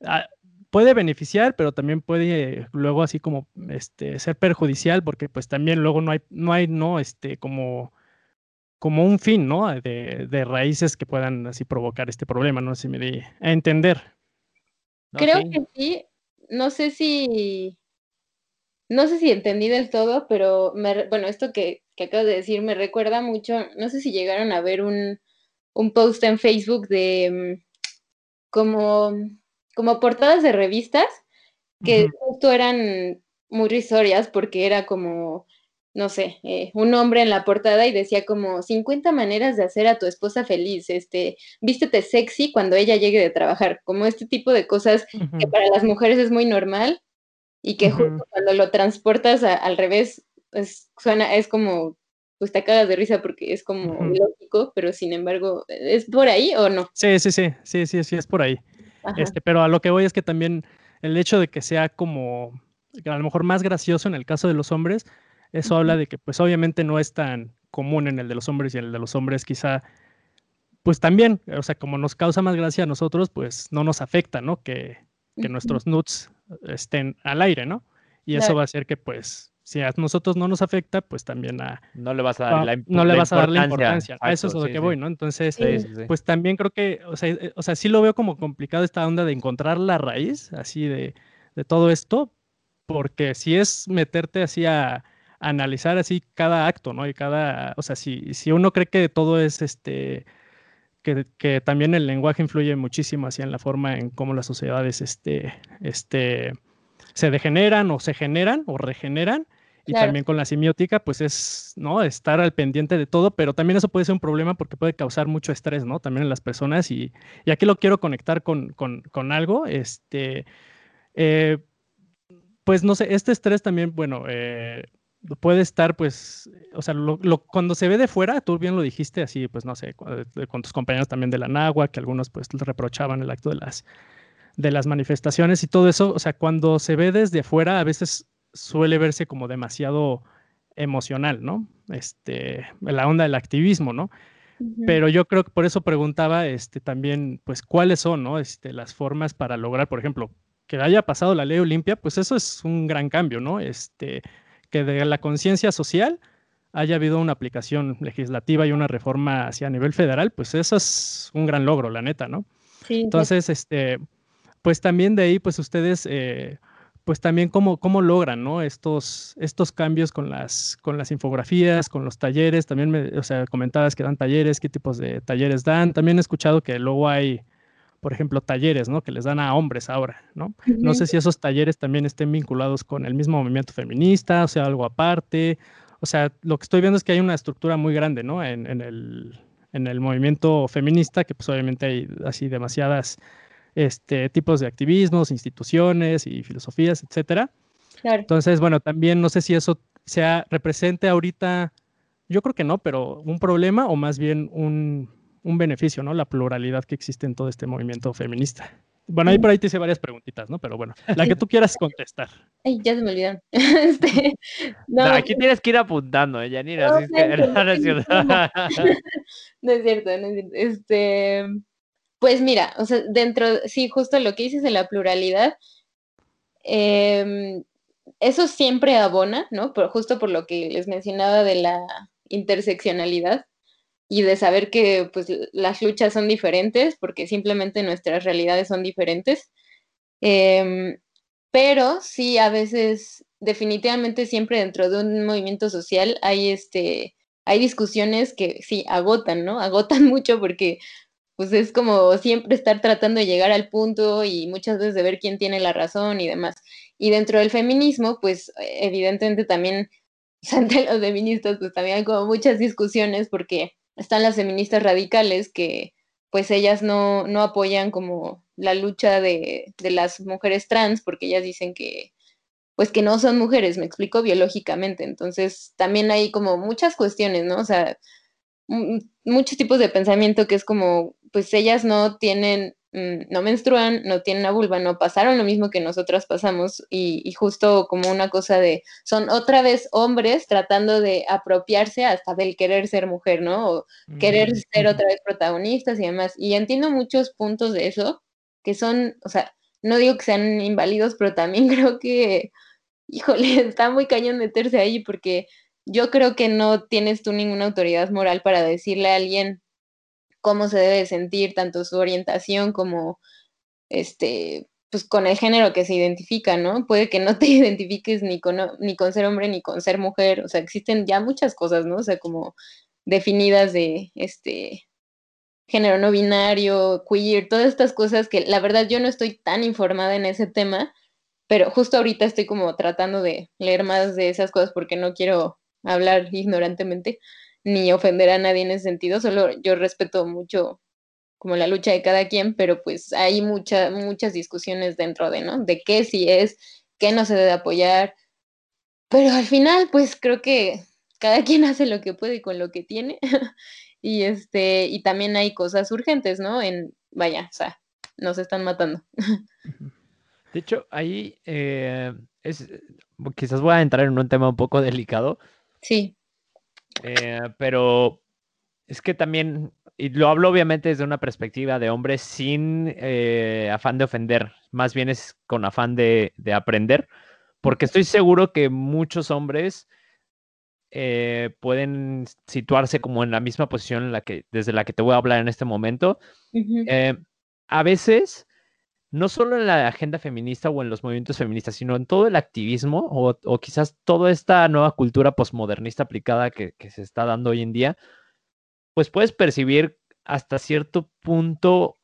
ah, puede beneficiar, pero también puede luego así como este, ser perjudicial, porque pues también luego no hay, no hay, no, este, como como un fin, ¿no? De, de, raíces que puedan así provocar este problema, no sé si me di a entender. Creo que sí, no sé si, no sé si entendí del todo, pero me, bueno, esto que, que acabas de decir me recuerda mucho, no sé si llegaron a ver un, un post en Facebook de mm, como, como portadas de revistas que justo eran muy risorias porque era como no sé, eh, un hombre en la portada y decía como 50 maneras de hacer a tu esposa feliz, este, vístete sexy cuando ella llegue de trabajar, como este tipo de cosas que para las mujeres es muy normal y que justo cuando lo transportas al revés, es, suena, es como, pues te cagas de risa porque es como lógico, pero sin embargo, ¿es por ahí o no? Sí, sí, sí, sí, sí, sí, es por ahí. Este, pero a lo que voy es que también el hecho de que sea como, a lo mejor más gracioso en el caso de los hombres, eso habla de que pues obviamente no es tan común en el de los hombres y en el de los hombres quizá, pues también, o sea, como nos causa más gracia a nosotros, pues no nos afecta, ¿no? Que, que nuestros nuts estén al aire, ¿no? Y eso va a hacer que pues si a nosotros no nos afecta, pues también a... No le vas a dar la, no le vas a dar la importancia. a eso es a lo que voy, ¿no? Entonces, pues también creo que, o sea, eh, o sea, sí lo veo como complicado esta onda de encontrar la raíz, así de, de todo esto, porque si es meterte así a, analizar así cada acto, ¿no? Y cada, o sea, si, si uno cree que todo es este, que, que, también el lenguaje influye muchísimo así en la forma en cómo las sociedades este, este, se degeneran o se generan o regeneran. Y también con la semiótica, pues es, ¿no? Estar al pendiente de todo, pero también eso puede ser un problema porque puede causar mucho estrés, ¿no? También en las personas. Y, y aquí lo quiero conectar con, con, con algo. Este, eh, pues no sé, este estrés también, bueno, eh, puede estar, pues, o sea, lo, cuando se ve de fuera, tú bien lo dijiste, así, pues, no sé, con, tus compañeros también de la NAGUA, que algunos, pues, reprochaban el acto de las, de las manifestaciones y todo eso, o sea, cuando se ve desde fuera, a veces suele verse como demasiado emocional, ¿no? Este, la onda del activismo, ¿no? Pero yo creo que por eso preguntaba, este, también, pues, cuáles son, ¿no? Este, las formas para lograr, por ejemplo, que haya pasado la ley Olimpia, pues eso es un gran cambio, ¿no? Este, que de la conciencia social haya habido una aplicación legislativa y una reforma hacia nivel federal, pues eso es un gran logro, la neta, ¿no? Sí, Entonces, este, pues también de ahí, pues ustedes, eh, pues también cómo, cómo logran, ¿no? Estos, estos cambios con las, con las infografías, con los talleres, también me, o sea, comentabas que dan talleres, qué tipos de talleres dan, también he escuchado que luego hay por ejemplo, talleres, ¿no? Que les dan a hombres ahora, ¿no? No sé si esos talleres también estén vinculados con el mismo movimiento feminista, o sea, algo aparte. O sea, lo que estoy viendo es que hay una estructura muy grande, ¿no? En, el, en el movimiento feminista, que pues obviamente hay así demasiadas este, tipos de activismos, instituciones y filosofías, etcétera. Claro. Entonces, bueno, también no sé si eso sea represente ahorita, yo creo que no, pero un problema o más bien un, un beneficio, ¿no? La pluralidad que existe en todo este movimiento feminista. Bueno, ahí por ahí te hice varias preguntitas, ¿no? Pero bueno, la que tú quieras contestar. Ay, ya se me olvidaron. [laughs] Este, no, aquí tienes que ir apuntando, ¿eh, Yanira. No, es [laughs] no, es cierto. [laughs] no es cierto, no es cierto. Este, pues mira, o sea, dentro, sí, justo lo que dices de la pluralidad, em, eso siempre abona, ¿no? Pero justo por lo que les mencionaba de la interseccionalidad y de saber que pues las luchas son diferentes porque simplemente nuestras realidades son diferentes. Em, pero sí, a veces, definitivamente siempre dentro de un movimiento social hay este, hay discusiones que sí agotan, ¿no? [laughs] Agotan mucho porque pues es como siempre estar tratando de llegar al punto y muchas veces de ver quién tiene la razón y demás. Y dentro del feminismo, pues evidentemente también [laughs] entre los feministas pues también hay como muchas discusiones porque están las feministas radicales que pues ellas no, no apoyan como la lucha de, de, las mujeres trans porque ellas dicen que pues que no son mujeres, me explico biológicamente. Entonces también hay como muchas cuestiones, ¿no? O sea, muchos tipos de pensamiento que es como, pues ellas no tienen Mm, no menstruan, no tienen una vulva, no pasaron lo mismo que nosotras pasamos y, justo como una cosa de, son otra vez hombres tratando de apropiarse hasta del querer ser mujer, ¿no? O querer mm, ser otra vez protagonistas y demás. Y entiendo muchos puntos de eso, que son, o sea, no digo que sean inválidos, pero también [laughs] creo que, híjole, [laughs] está muy cañón meterse ahí porque yo creo que no tienes tú ninguna autoridad moral para decirle a alguien cómo se debe sentir, tanto su orientación como este, pues con el género que se identifica, ¿no? Puede que no te [laughs] identifiques ni con, ni con ser hombre ni con ser mujer, o sea, existen ya muchas cosas, ¿no? O sea, como definidas de este género no binario, queer, todas estas cosas que la verdad yo no estoy tan informada en ese tema, pero justo ahorita estoy como tratando de leer más de esas cosas porque no quiero hablar ignorantemente ni ofender a nadie en ese sentido, solo yo respeto mucho como la lucha de cada quien, pero pues hay muchas muchas discusiones dentro de, ¿no? De qué sí es, qué no se debe apoyar, pero al final pues creo que cada quien [laughs] hace lo que puede con lo que tiene [laughs] y este, y también hay cosas urgentes, ¿no? En, vaya, o sea, nos están matando. [laughs] De hecho, ahí eh, es, quizás voy a entrar en un tema un poco delicado. Sí. Eh, pero es que también, y lo hablo obviamente desde una perspectiva de hombre sin eh, afán de ofender, más bien es con afán de, aprender, porque estoy seguro que muchos hombres eh, pueden situarse como en la misma posición en la que, desde la que te voy a hablar en este momento. a veces no solo en la agenda feminista o en los movimientos feministas, sino en todo el activismo o, quizás toda esta nueva cultura posmodernista aplicada que, se está dando hoy en día, pues puedes percibir hasta cierto punto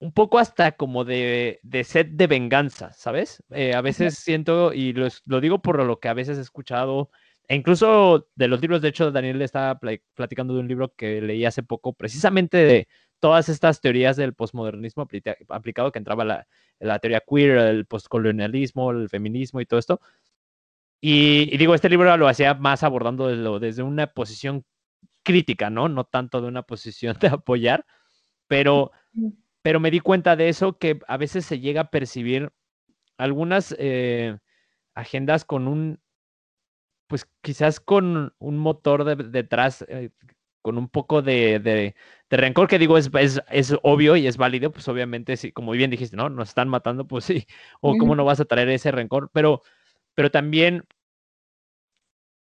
un poco hasta como de, de sed de venganza, ¿sabes? Eh, a veces siento, y lo, lo, digo por lo que a veces he escuchado, e incluso de los libros, de hecho, Daniel estaba platicando de un libro que leí hace poco, precisamente de todas estas teorías del posmodernismo aplicado que entraba la, la teoría queer, el postcolonialismo, el feminismo y todo esto. Y, digo, este libro lo hacía más abordando desde una posición crítica, ¿no? No tanto de una posición de apoyar, pero, pero me di cuenta de eso que a veces se llega a percibir algunas eh, agendas con un, pues quizás con un motor detrás eh, con un poco de, de, rencor, que digo, es, es, obvio y es válido, pues obviamente, sí, como bien dijiste, ¿no? Nos están matando, pues sí, [laughs] o cómo no vas a traer ese rencor, pero, pero también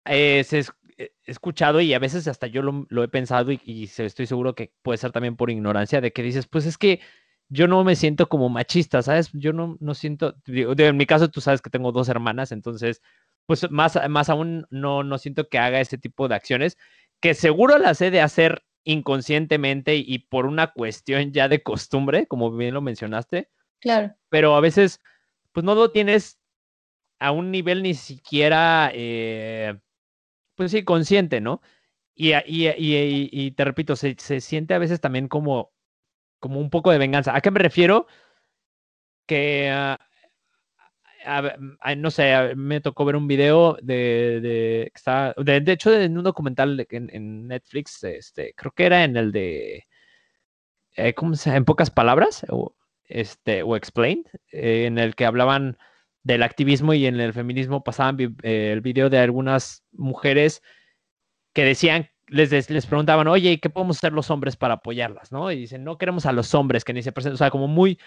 eh, se he escuchado y a veces hasta yo lo, he pensado y, estoy seguro que puede ser también por ignorancia de que dices, pues es que yo no me siento como machista, ¿sabes? Yo no, no siento, en mi caso tú sabes que tengo dos hermanas, entonces, pues más, más aún no, no siento que haga ese tipo de acciones que seguro las he de hacer inconscientemente y por una cuestión ya de costumbre, como bien lo mencionaste. Claro. Pero a veces, pues no lo tienes a un nivel ni siquiera, eh, pues sí, consciente, ¿no? Y, y, te repito, se, se, siente a veces también como, como un poco de venganza. ¿A qué me refiero? Que ah, no sé, me tocó ver un video de, de, de, de hecho, en un documental en, Netflix, este, creo que era en el de, eh, ¿cómo se En pocas palabras, o, este, o Explained, eh, en el que hablaban del activismo y en el feminismo pasaban eh, el video de algunas mujeres que decían, les, les preguntaban, oye, ¿qué podemos hacer los hombres para apoyarlas? ¿no? Y dicen, no queremos a los hombres que ni se presenten, o sea, como muy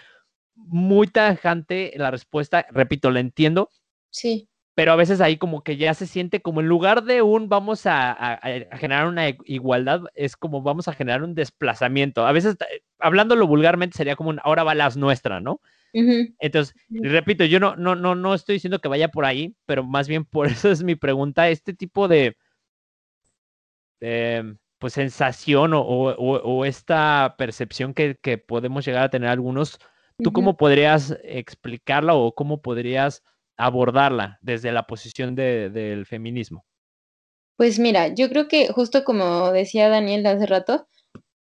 muy tajante la respuesta, repito, la entiendo. Sí. Pero a veces ahí como que ya se siente como en lugar de un vamos a, generar una igualdad, es como vamos a generar un desplazamiento. A veces, eh, hablándolo vulgarmente, sería como un ahora va las nuestras, ¿no? Entonces, repito, yo no, no, no, no estoy diciendo que vaya por ahí, pero más bien por [laughs] eso es mi pregunta. Este tipo de, pues sensación o, esta percepción que, que podemos llegar a tener algunos ¿Tú cómo podrías explicarla o cómo podrías abordarla desde la posición del feminismo? Pues mira, yo creo que justo como decía Daniel hace rato,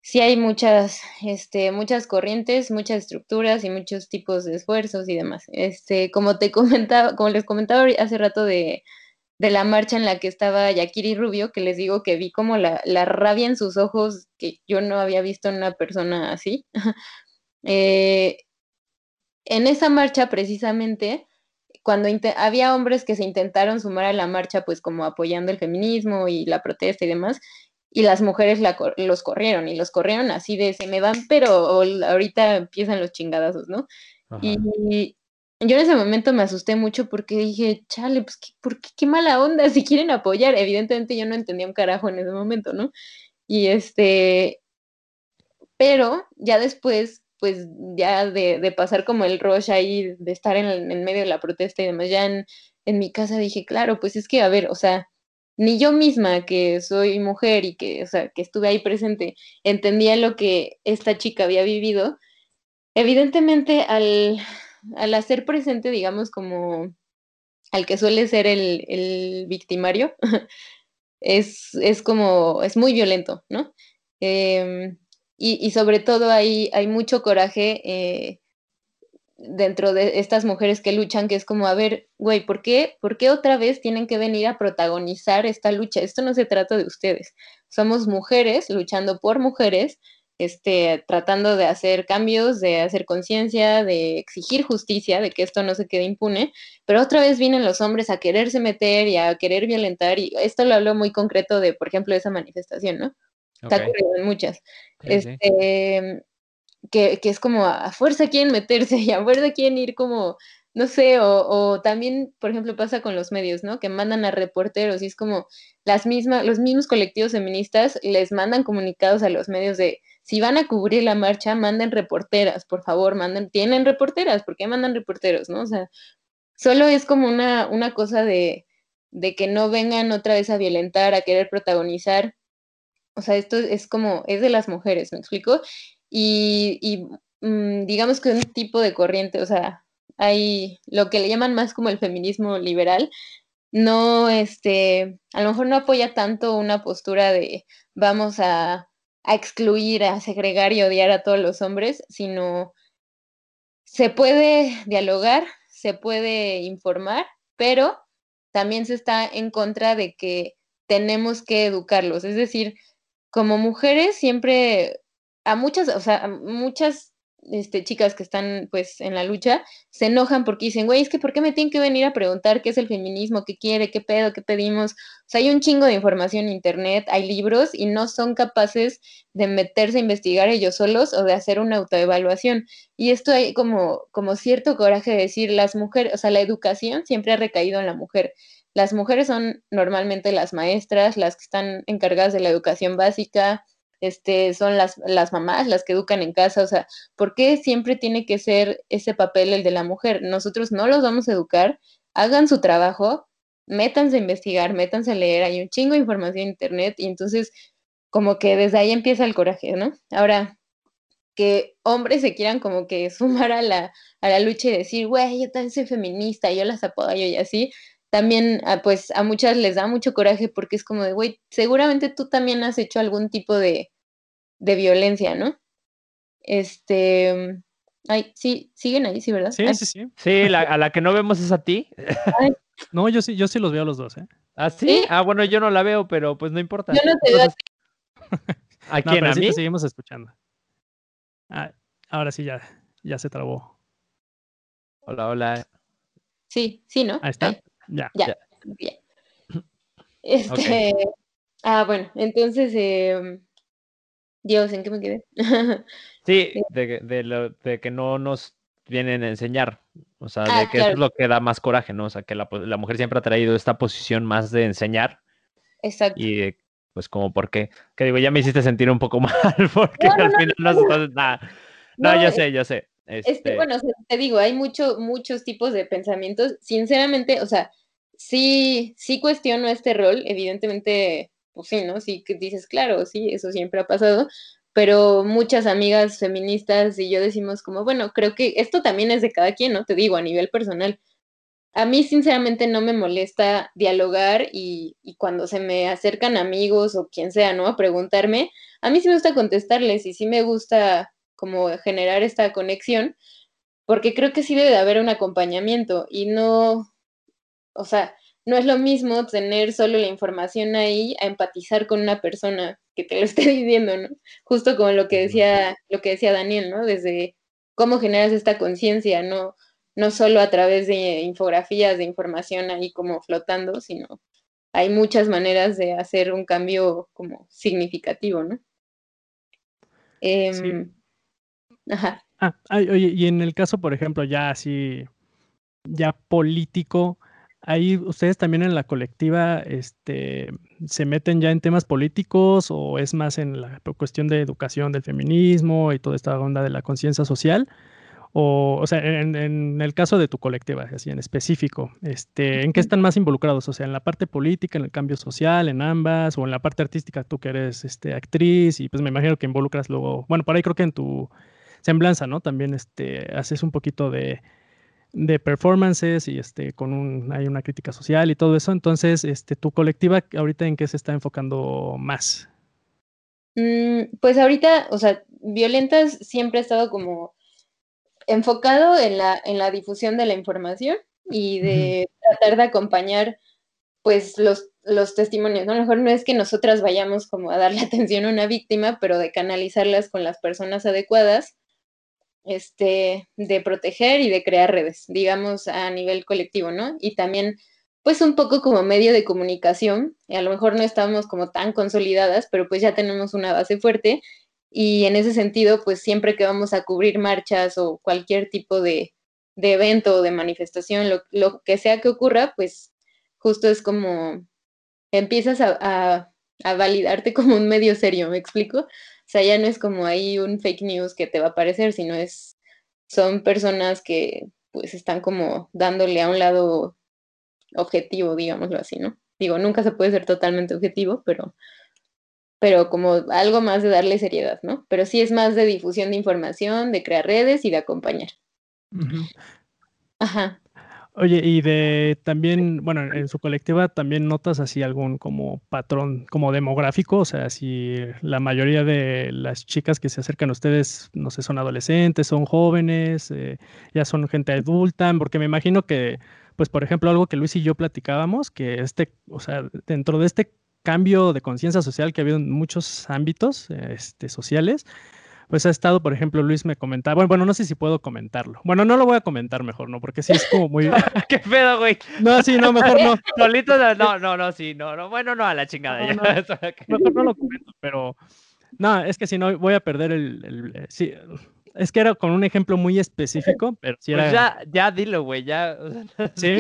sí hay muchas, este, muchas corrientes, muchas estructuras y muchos tipos de esfuerzos y demás. Este, como te [laughs] comentaba, como les comentaba hace rato de, de la marcha en la que estaba Yakiri Rubio, que les digo que vi como la, la rabia en sus ojos que yo no había visto en una persona así. [laughs] eh, en esa marcha precisamente, cuando había hombres que se intentaron sumar a la marcha, pues como apoyando el feminismo y la protesta y demás, y las mujeres los corrieron y los corrieron así de se me van, pero ahorita empiezan los chingadazos, ¿no? Y, yo en ese momento me asusté mucho porque dije, chale, pues ¿qué, ¿por qué, qué mala onda si quieren apoyar? Evidentemente yo no entendía un carajo en ese momento, ¿no? Y este, pero ya después pues ya de, pasar como el rush ahí, de estar en, medio de la protesta y demás, ya en, mi casa dije, claro, pues es que, a ver, o sea, ni yo misma, que soy mujer y que, o sea, que estuve ahí presente, entendía lo que esta chica había vivido. Evidentemente, al, al hacer presente, digamos, como al que suele ser el, el victimario, [laughs] es, es, como, es muy violento, ¿no? Eh, y, sobre todo hay, hay mucho coraje eh, dentro de estas mujeres que luchan, que es como, a ver, güey, ¿por qué, ¿por qué otra vez tienen que venir a protagonizar esta lucha? Esto no se trata de ustedes. Somos mujeres luchando por mujeres, este, tratando de hacer cambios, de hacer conciencia, de exigir justicia, de que esto no se quede impune, pero otra vez vienen los hombres a quererse meter y a querer violentar, y esto lo hablo muy concreto de, por ejemplo, esa manifestación, ¿no? Está ocurriendo en muchas. este, Que, que, es como a fuerza quieren meterse y a fuerza quieren ir como, no sé, o, o, también, por ejemplo, pasa con los medios, ¿no? Que mandan a reporteros y es como las mismas, los mismos colectivos feministas les mandan comunicados a los medios de si van a cubrir la marcha, manden reporteras, por favor, manden, tienen reporteras, ¿por qué mandan reporteros, no? O sea, solo es como una, una cosa de, de que no vengan otra vez a violentar, a querer protagonizar o sea, esto es como, es de las mujeres, ¿me explico? Y, mm, digamos que un tipo de corriente, o sea, hay lo que le llaman más como el feminismo liberal, no, este, a lo mejor no apoya tanto una postura de vamos a, a excluir, a segregar y odiar a todos los hombres, sino se puede dialogar, se puede informar, pero también se está en contra de que tenemos que educarlos, es decir, como mujeres siempre, a muchas, o sea, muchas este, chicas que están pues en la lucha se enojan porque dicen, güey, es que ¿por qué me tienen que venir a preguntar qué es el feminismo, qué quiere, qué pedo, qué pedimos? O sea, hay un chingo de información en internet, hay libros y no son capaces de meterse a investigar ellos solos o de hacer una autoevaluación. Y esto hay como, como cierto coraje de decir, las mujeres, o sea, la educación siempre ha recaído en la mujer. Las mujeres son normalmente las maestras, las que están encargadas de la educación básica, este, son las, las mamás las que educan en casa, o sea, ¿por qué siempre tiene que ser ese papel el de la mujer? Nosotros no los vamos a educar, hagan su trabajo, métanse a investigar, métanse a leer, hay un chingo de información en internet y entonces como que desde ahí empieza el coraje, ¿no? Ahora, que hombres se quieran como que [laughs] sumar a la, a la lucha y decir, güey, yo también soy feminista, yo las apoyo y así, también ah, pues a muchas les da mucho coraje porque es como de, güey, seguramente tú también has hecho algún tipo de, de violencia, ¿no? Este, ay, sí, siguen ahí, sí, ¿verdad? Sí, sí, sí. Sí, a la que no vemos es a ti. [laughs] No, yo sí, yo sí los veo a los dos, ¿eh? ¿Ah, sí? Ah, bueno, yo no la veo, pero pues no importa. Yo no te veo a ti. ¿A [laughs] quién? ¿A mí? seguimos escuchando. Ah, ahora sí ya, ya se trabó. Hola, hola. Sí, sí, ¿no? Ahí está. Ya. Ya. Bien. [laughs] Este. Ah, bueno, entonces. Eh, Dios, ¿en qué me quedé? [laughs] sí, de, de, lo, de que no nos vienen a enseñar. O sea, ah, de que eso es lo que da más coraje, ¿no? O sea, que la, la, mujer siempre ha traído esta posición más de enseñar. Exacto. Y pues como porque, que digo, ya me hiciste sentir un poco [laughs] mal porque al final no, no, nada. No, yo sé, yo sé. Este... bueno, te digo, hay mucho, muchos tipos de pensamientos. Sinceramente, o sea, sí, sí cuestiono este rol, evidentemente, pues sí, ¿no? Sí que dices, claro, sí, eso siempre ha pasado, pero muchas amigas feministas y yo decimos como, bueno, creo que esto también es de cada quien, ¿no? Te digo, a nivel personal. a mí sinceramente no me molesta dialogar y, y, cuando se me acercan amigos o quien sea, ¿no? A preguntarme, a mí sí me gusta contestarles y sí me gusta como generar esta conexión, porque creo que sí debe de haber un acompañamiento y no, o sea, no es lo mismo tener solo la información ahí a empatizar con una persona que te lo [laughs] esté diciendo, ¿no? Justo como lo que decía, lo que decía Daniel, ¿no? Desde cómo generas esta conciencia, no, no solo a través de infografías de información ahí como flotando, sino hay muchas maneras de hacer un cambio como significativo, ¿no? Em, ajá. Ah, oye, y en el caso, por ejemplo, ya así, ya político, ahí ustedes también en la colectiva este, se meten ya en temas políticos o es más en la cuestión de educación del feminismo y toda esta onda de la conciencia social. O, o sea, en, el caso de tu colectiva, así en específico, este, ¿en qué están más involucrados? O sea, en la parte política, en el cambio social, en ambas, o en la parte artística, tú que eres este, actriz, y pues me imagino que involucras luego, bueno, por ahí creo que en tu semblanza, ¿no? También este, haces un poquito de, de performances y este, con un, hay una crítica social y todo eso. Entonces, este, ¿tu colectiva ahorita en qué se está enfocando más? Mm, pues ahorita, o sea, Violentas siempre ha estado como enfocado en la, en la difusión de la información y de tratar de acompañar pues los, los testimonios, ¿no? A lo mejor no es que nosotras vayamos como a darle [laughs] atención a una víctima, pero de canalizarlas con las personas adecuadas, este, de proteger y de crear redes, digamos, a nivel colectivo, ¿no? Y también, pues un poco como medio de comunicación, a lo mejor no estamos como tan consolidadas, pero pues ya tenemos una base fuerte y en ese sentido, pues siempre que vamos a cubrir marchas o cualquier tipo de, evento o de manifestación, lo, que sea que ocurra, pues justo es como empiezas a, validarte como un medio serio, ¿me explico? O sea, ya no es como ahí un fake news que te va a aparecer, sino es, son personas que pues están como dándole a un lado objetivo, digámoslo así, ¿no? Digo, nunca se puede ser totalmente objetivo, pero pero como algo más de darle seriedad, ¿no? Pero sí es más de difusión de información, de crear redes y de acompañar. Ajá. Oye, y de también, bueno, en su colectiva también notas así algún como patrón como demográfico, o sea, si la mayoría de las chicas que se acercan a ustedes, no sé, son adolescentes, son jóvenes, eh, ya son gente adulta, porque me imagino que, pues, por ejemplo, algo que Luis y yo platicábamos, que este, o sea, dentro de este cambio de conciencia social que ha habido en muchos ámbitos este, sociales, pues ha estado, por ejemplo, Luis me comentaba, bueno, bueno, no sé si puedo comentarlo. Bueno, no lo voy a comentar mejor, ¿no? Porque sí es como muy... [laughs] ¿Qué pedo, güey? No, sí, no, mejor no. [laughs] Solito, no, no, no, sí, no, no, bueno, no, a la chingada. ya. [laughs] mejor no lo comento, pero... No, es que si no, voy a perder el... el eh, sí, es que era con un ejemplo muy específico, pero sí pues era... ya, ya dilo, güey, ya... Sí,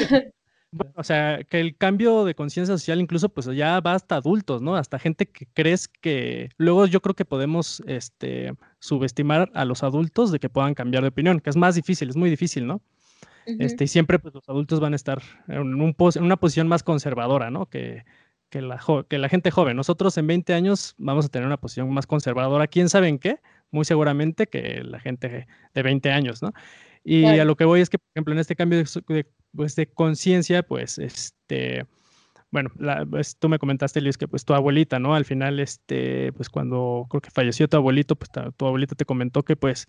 o sea, que el cambio de conciencia social incluso pues ya va hasta adultos, ¿no? Hasta gente que crees que luego yo creo que podemos este, subestimar a los adultos de que puedan cambiar de opinión, que es más difícil, es muy difícil, ¿no? este, y siempre pues los adultos van a estar en, un en una posición más conservadora, ¿no? Que, que, la que la gente joven. Nosotros en 20 años vamos a tener una posición más conservadora, quién sabe en qué, muy seguramente que la gente de 20 años, ¿no? Y a lo que voy es que, por ejemplo, en este cambio de, pues, de conciencia, pues, este, bueno, pues, tú me comentaste, Luis, que pues tu abuelita, ¿no? Al final, este, pues cuando creo que falleció tu abuelito, pues tu abuelita te comentó que pues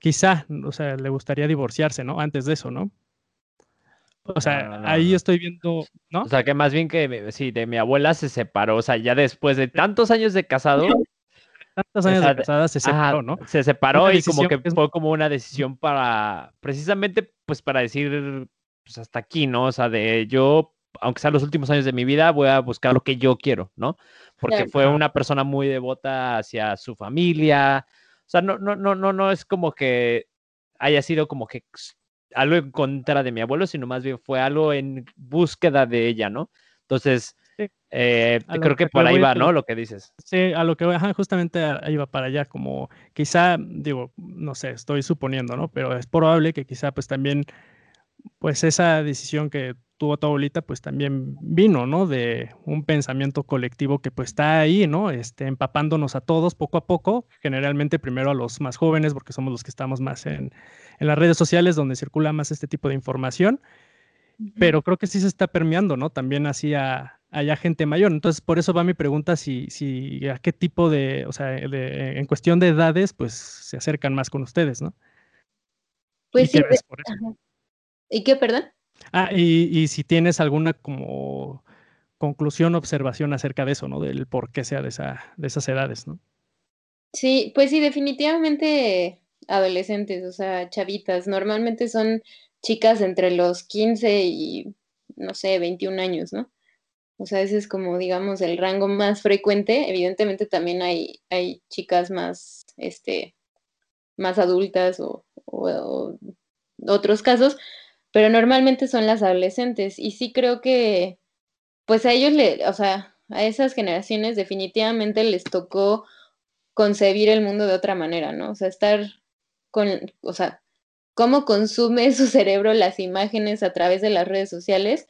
quizá, o sea, le gustaría divorciarse, ¿no? Antes de eso, ¿no? O sea, ahí estoy viendo, ¿no? O sea, que más bien que sí, de mi abuela se separó, o sea, ya después de tantos años de casado, tantos años de casada se separó, ¿no? Se separó y como que fue como una decisión para, precisamente, pues para decir, pues hasta aquí, ¿no? O sea, de yo, aunque sea los últimos años de mi vida, voy a buscar lo que yo quiero, ¿no? Porque fue una persona muy devota hacia su familia. O sea, no, no, no, no, no es como que haya sido como que algo en contra de mi abuelo, sino más bien fue algo en búsqueda de ella, ¿no? Entonces, eh, creo que, por ahí va, ¿no? Lo que dices. Sí, a lo que voy, justamente ahí va para allá, como quizá, digo, no sé, estoy suponiendo, ¿no? Pero es probable que quizá pues también, pues esa decisión que tuvo tu abuelita, pues también vino, ¿no? De un pensamiento colectivo que pues está ahí, ¿no? Este, empapándonos a todos poco a poco, generalmente primero a los más jóvenes, porque somos los que estamos más en, en las redes sociales donde circula más este tipo de información pero creo que sí se está permeando, ¿no? También hacia allá gente mayor. Entonces, por eso va mi pregunta si, si a qué tipo de, o sea, en cuestión de edades, pues se acercan más con ustedes, ¿no? Pues sí. ¿Y qué, perdón? Ah, y, y, si tienes alguna como conclusión, observación acerca de eso, ¿no? Del por qué sea de, esa, de esas edades, ¿no? Sí, pues sí, definitivamente adolescentes, o sea, chavitas. Normalmente son chicas entre los 15 y, no sé, 21 años, ¿no? O sea, ese es como, digamos, el rango más frecuente. Evidentemente también hay, hay chicas más, este, más adultas o, o, otros casos, pero normalmente son las adolescentes. Y sí creo que, pues a ellos, le, o sea, a esas generaciones definitivamente les tocó concebir el mundo de otra manera, ¿no? O sea, estar con, o sea, cómo consume [laughs] su cerebro las imágenes a través de las redes sociales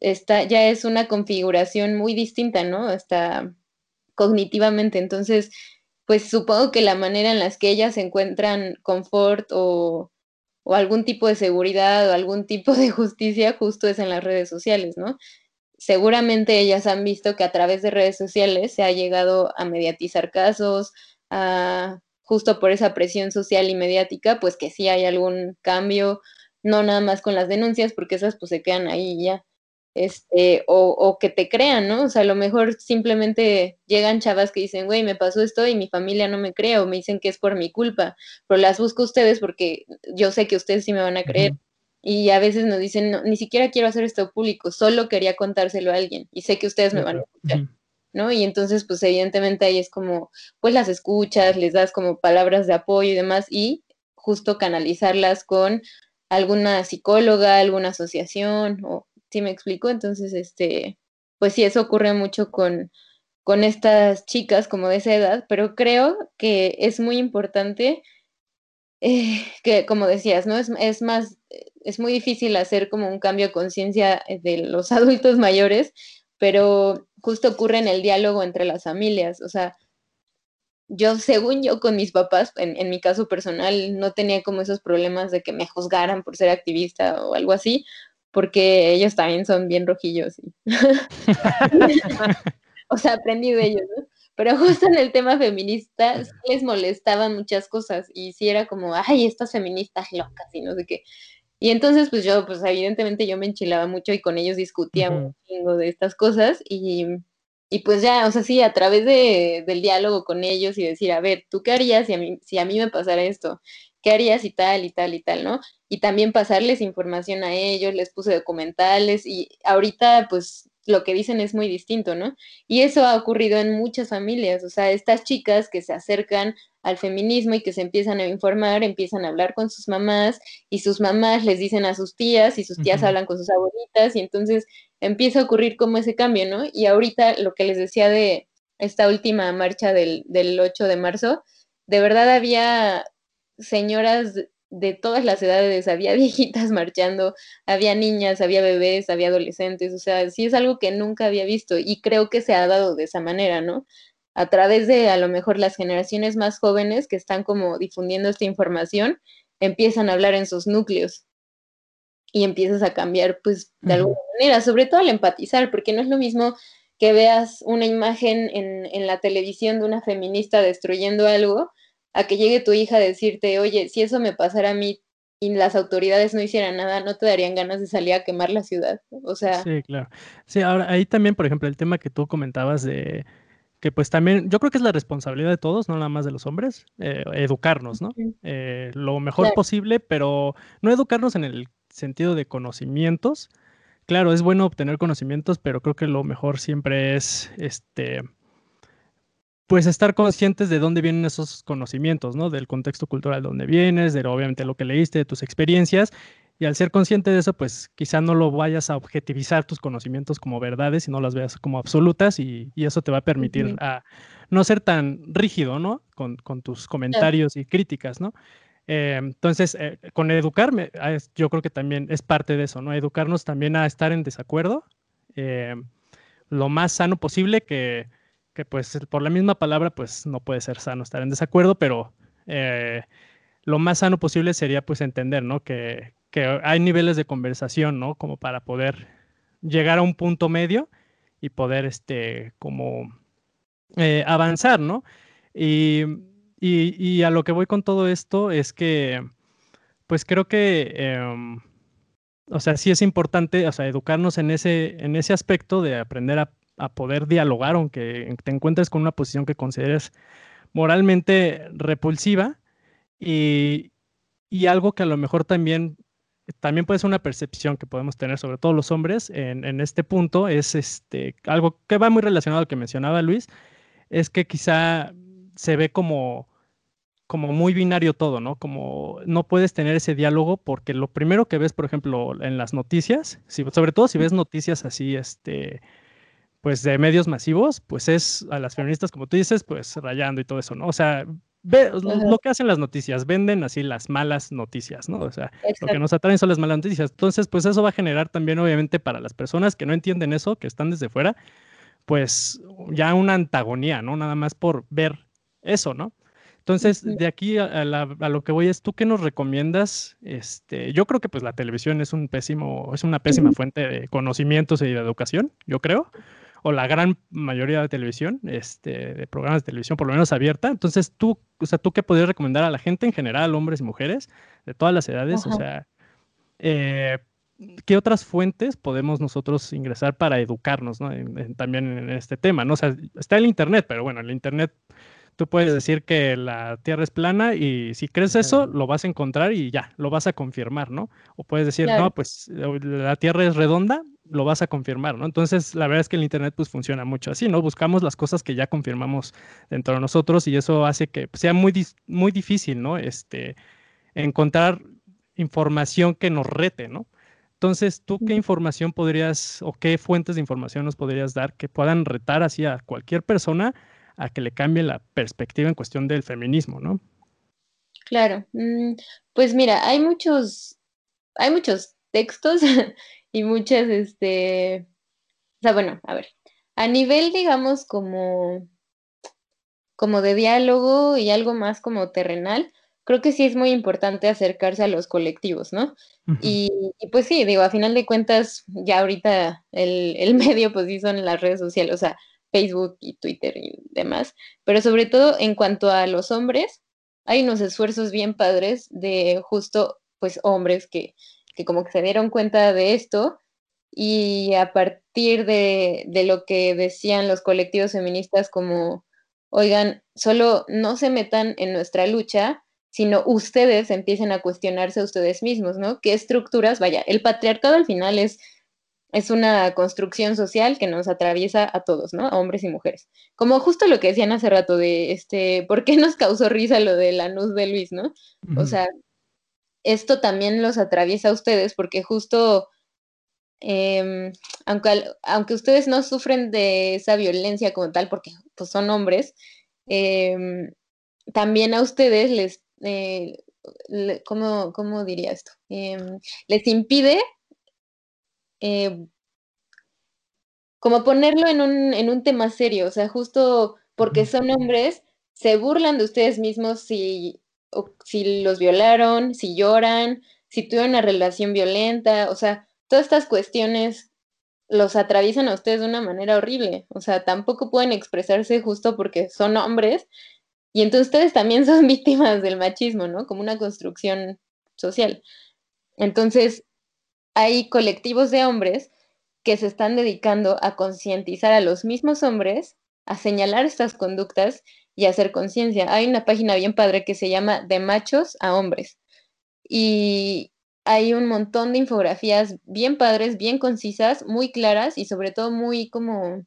está, ya es una configuración muy distinta, ¿no? Está cognitivamente. Entonces, pues supongo que la manera en las que ellas encuentran confort o, o algún tipo de seguridad o algún tipo de justicia justo es en las redes sociales, ¿no? Seguramente ellas han visto que a través de redes sociales se ha llegado a mediatizar casos, a justo por esa presión social y mediática, pues que sí hay algún cambio, no nada más con las denuncias, porque esas pues se quedan ahí ya este, o, o, que te crean, ¿no? O sea, a lo mejor simplemente llegan chavas que dicen, güey, me pasó esto y mi familia no me cree o me dicen que es por mi culpa, pero las busco ustedes porque yo sé que ustedes sí me van a creer. Y a veces nos dicen, no, ni siquiera quiero hacer esto público, solo quería contárselo a alguien y sé que ustedes me van a escuchar, ¿no? Y entonces, pues evidentemente ahí es como, pues las escuchas, les das como palabras de apoyo y demás y justo canalizarlas con alguna psicóloga, alguna asociación o ¿sí me explico? Entonces, este, pues sí, eso ocurre mucho con, con estas chicas como de esa edad, pero creo que es muy importante eh, que, como decías, ¿no? Es, es más, es muy difícil hacer como un cambio de conciencia de los [laughs] adultos mayores, pero justo ocurre en el diálogo entre las familias, o sea, yo, según yo, con mis papás, en, en, mi caso personal, no tenía como esos problemas de que me juzgaran por ser activista o algo así, porque ellos también son bien rojillos. [laughs] o sea, aprendí de ellos, ¿no? Pero justo en el tema feminista les molestaban muchas cosas y sí era como, ay, estas feministas locas y no sé qué. Y entonces, pues yo, pues evidentemente yo me enchilaba mucho y con ellos discutía un chingo de estas cosas y, y, pues ya, o sea, sí, a través de, del diálogo con ellos y decir, a ver, ¿tú qué harías si a mí, si a mí me pasara esto? ¿Qué harías y tal y tal y tal, no? y también pasarles información a ellos, les puse documentales y ahorita pues lo que dicen es muy distinto, ¿no? Y eso ha ocurrido en muchas familias, o sea, estas chicas que se acercan al feminismo y que se empiezan a informar, empiezan a hablar con sus mamás y sus mamás les dicen a sus tías y sus tías hablan con sus abuelitas y entonces empieza a ocurrir como ese cambio, ¿no? Y ahorita lo que les decía de esta última marcha del, del 8 de marzo, de verdad había señoras de todas las edades, había [laughs] viejitas marchando, había niñas, había bebés, había adolescentes, o sea, sí es algo que nunca había visto y creo que se ha dado de esa manera, ¿no? A través de a lo mejor las generaciones más jóvenes que están como difundiendo esta información, empiezan a hablar en sus núcleos y empiezas a cambiar, pues, de alguna manera, sobre todo al empatizar, porque no es lo mismo que veas una imagen en, en la televisión de una feminista destruyendo algo, a que llegue tu hija a decirte, oye, si eso me pasara a mí y las autoridades no hicieran nada, no te darían ganas de salir a quemar la ciudad. O sea. Sí, claro. Sí, ahora ahí también, por ejemplo, el tema que tú comentabas de que pues también, yo creo que es la responsabilidad de todos, no nada más de los hombres, eh, educarnos, ¿no? Eh, lo mejor posible, pero no educarnos en el sentido de conocimientos. Claro, es bueno obtener conocimientos, pero creo que lo mejor siempre es, este, pues estar conscientes de dónde vienen esos conocimientos, ¿no? Del contexto cultural donde vienes, de obviamente lo que leíste, de tus experiencias. Y al ser consciente de eso, pues quizá no lo vayas a objetivizar tus conocimientos como verdades y no las veas como absolutas y, eso te va a permitir a no ser tan rígido, ¿no? Con, tus comentarios y críticas, ¿no? Eh, entonces, eh, con educarme, ah, yo creo que también es parte de eso, ¿no? Educarnos también a estar en desacuerdo, eh, lo más sano posible que que pues por la misma palabra pues no puede ser sano estar en desacuerdo, pero eh, lo más sano posible sería pues entender, ¿no? Que, que hay niveles de conversación, ¿no? Como para poder llegar a un punto medio y poder, este, como eh, avanzar, ¿no? Y, y, a lo que voy con todo esto es que, pues creo que, em, o sea, sí es importante, o sea, educarnos en ese, en ese aspecto de aprender a, a poder dialogar, aunque te encuentres con una posición que consideres moralmente repulsiva y, y algo que a lo mejor también también puede ser una percepción que podemos tener sobre todos los hombres en, en, este punto, es este, algo que va muy relacionado al que mencionaba Luis, es que quizá se ve como, como muy binario todo, ¿no? Como no puedes tener ese diálogo porque lo primero que ves, por ejemplo, en las noticias, sobre todo si ves noticias así, este, pues de medios masivos, pues es a las feministas, como tú dices, pues rayando y todo eso, ¿no? O sea, ve, lo, que hacen las noticias, venden así las malas noticias, ¿no? O sea, lo que nos atraen son las malas noticias. Entonces, pues eso va a generar también, obviamente, para las personas que no entienden eso, que están desde fuera, pues ya una antagonía, ¿no? Nada más por ver eso, ¿no? Entonces, de aquí a, lo que voy es, ¿tú qué nos recomiendas? Este, yo creo que pues la televisión es un pésimo, es una pésima fuente de conocimientos y de educación, yo creo, o la gran mayoría de televisión, este, de programas de televisión, por lo menos abierta. Entonces, tú, o sea, ¿tú qué podrías recomendar a la gente en general, hombres y mujeres, de todas las edades? O sea, eh, ¿qué otras fuentes podemos nosotros ingresar para educarnos ¿no? también en este tema? ¿no? O sea, está el Internet, pero bueno, el Internet tú puedes decir que la Tierra es plana y si crees eso, lo vas a encontrar y ya, lo vas a confirmar, ¿no? O puedes decir, no, pues la Tierra es redonda, lo vas a confirmar, ¿no? Entonces, la verdad es que el Internet pues funciona mucho así, ¿no? Buscamos las cosas que ya confirmamos dentro de nosotros y eso hace que sea muy, muy difícil, ¿no? Este, encontrar información que nos rete, ¿no? Entonces, ¿tú qué información podrías o qué fuentes de información nos podrías dar que puedan retar así a cualquier persona a que le cambie la perspectiva en cuestión del feminismo, ¿no? Claro, mm, pues mira, hay muchos, hay muchos textos [laughs] y muchas, este, o sea, bueno, a ver, a nivel, digamos, como, como de diálogo y algo más como terrenal, creo que sí es muy importante acercarse a los colectivos, ¿no? y, pues sí, digo, a final de cuentas, ya ahorita el, el, [laughs] medio, pues sí son las redes sociales, o sea, Facebook y Twitter y demás, pero sobre todo en cuanto a los hombres, hay unos esfuerzos bien padres de justo, pues, hombres que, que como que se dieron cuenta de esto y a partir de, de lo que decían los colectivos feministas como, oigan, solo no se metan en nuestra lucha, sino ustedes empiecen a cuestionarse a ustedes mismos, ¿no? ¿Qué estructuras? Vaya, el patriarcado al final es, es una construcción social que nos atraviesa a todos, ¿no? A hombres y mujeres. Como justo lo que decían hace rato de, este, ¿por qué nos causó risa lo de la luz de Luis, ¿no? O sea, esto también los atraviesa a ustedes porque justo, em, aunque, aunque ustedes no sufren de esa violencia como tal, porque pues, son hombres, em, también a ustedes les eh, ¿cómo, diría esto? Em, les impide eh, como ponerlo en un, en un tema serio, o sea, justo porque son hombres, se burlan de ustedes mismos si, si los violaron, si lloran, si tuvieron una relación violenta, o sea, todas estas cuestiones los atraviesan a ustedes de una manera horrible, o sea, tampoco pueden expresarse justo porque son hombres y entonces ustedes también [laughs] son víctimas del machismo, ¿no? Como una construcción social. Entonces, hay colectivos de hombres que se están dedicando a concientizar a los mismos hombres, a señalar estas conductas y a hacer conciencia. Hay una página bien padre que se llama De machos a hombres. Y hay un montón de infografías bien padres, bien concisas, muy claras y sobre todo muy como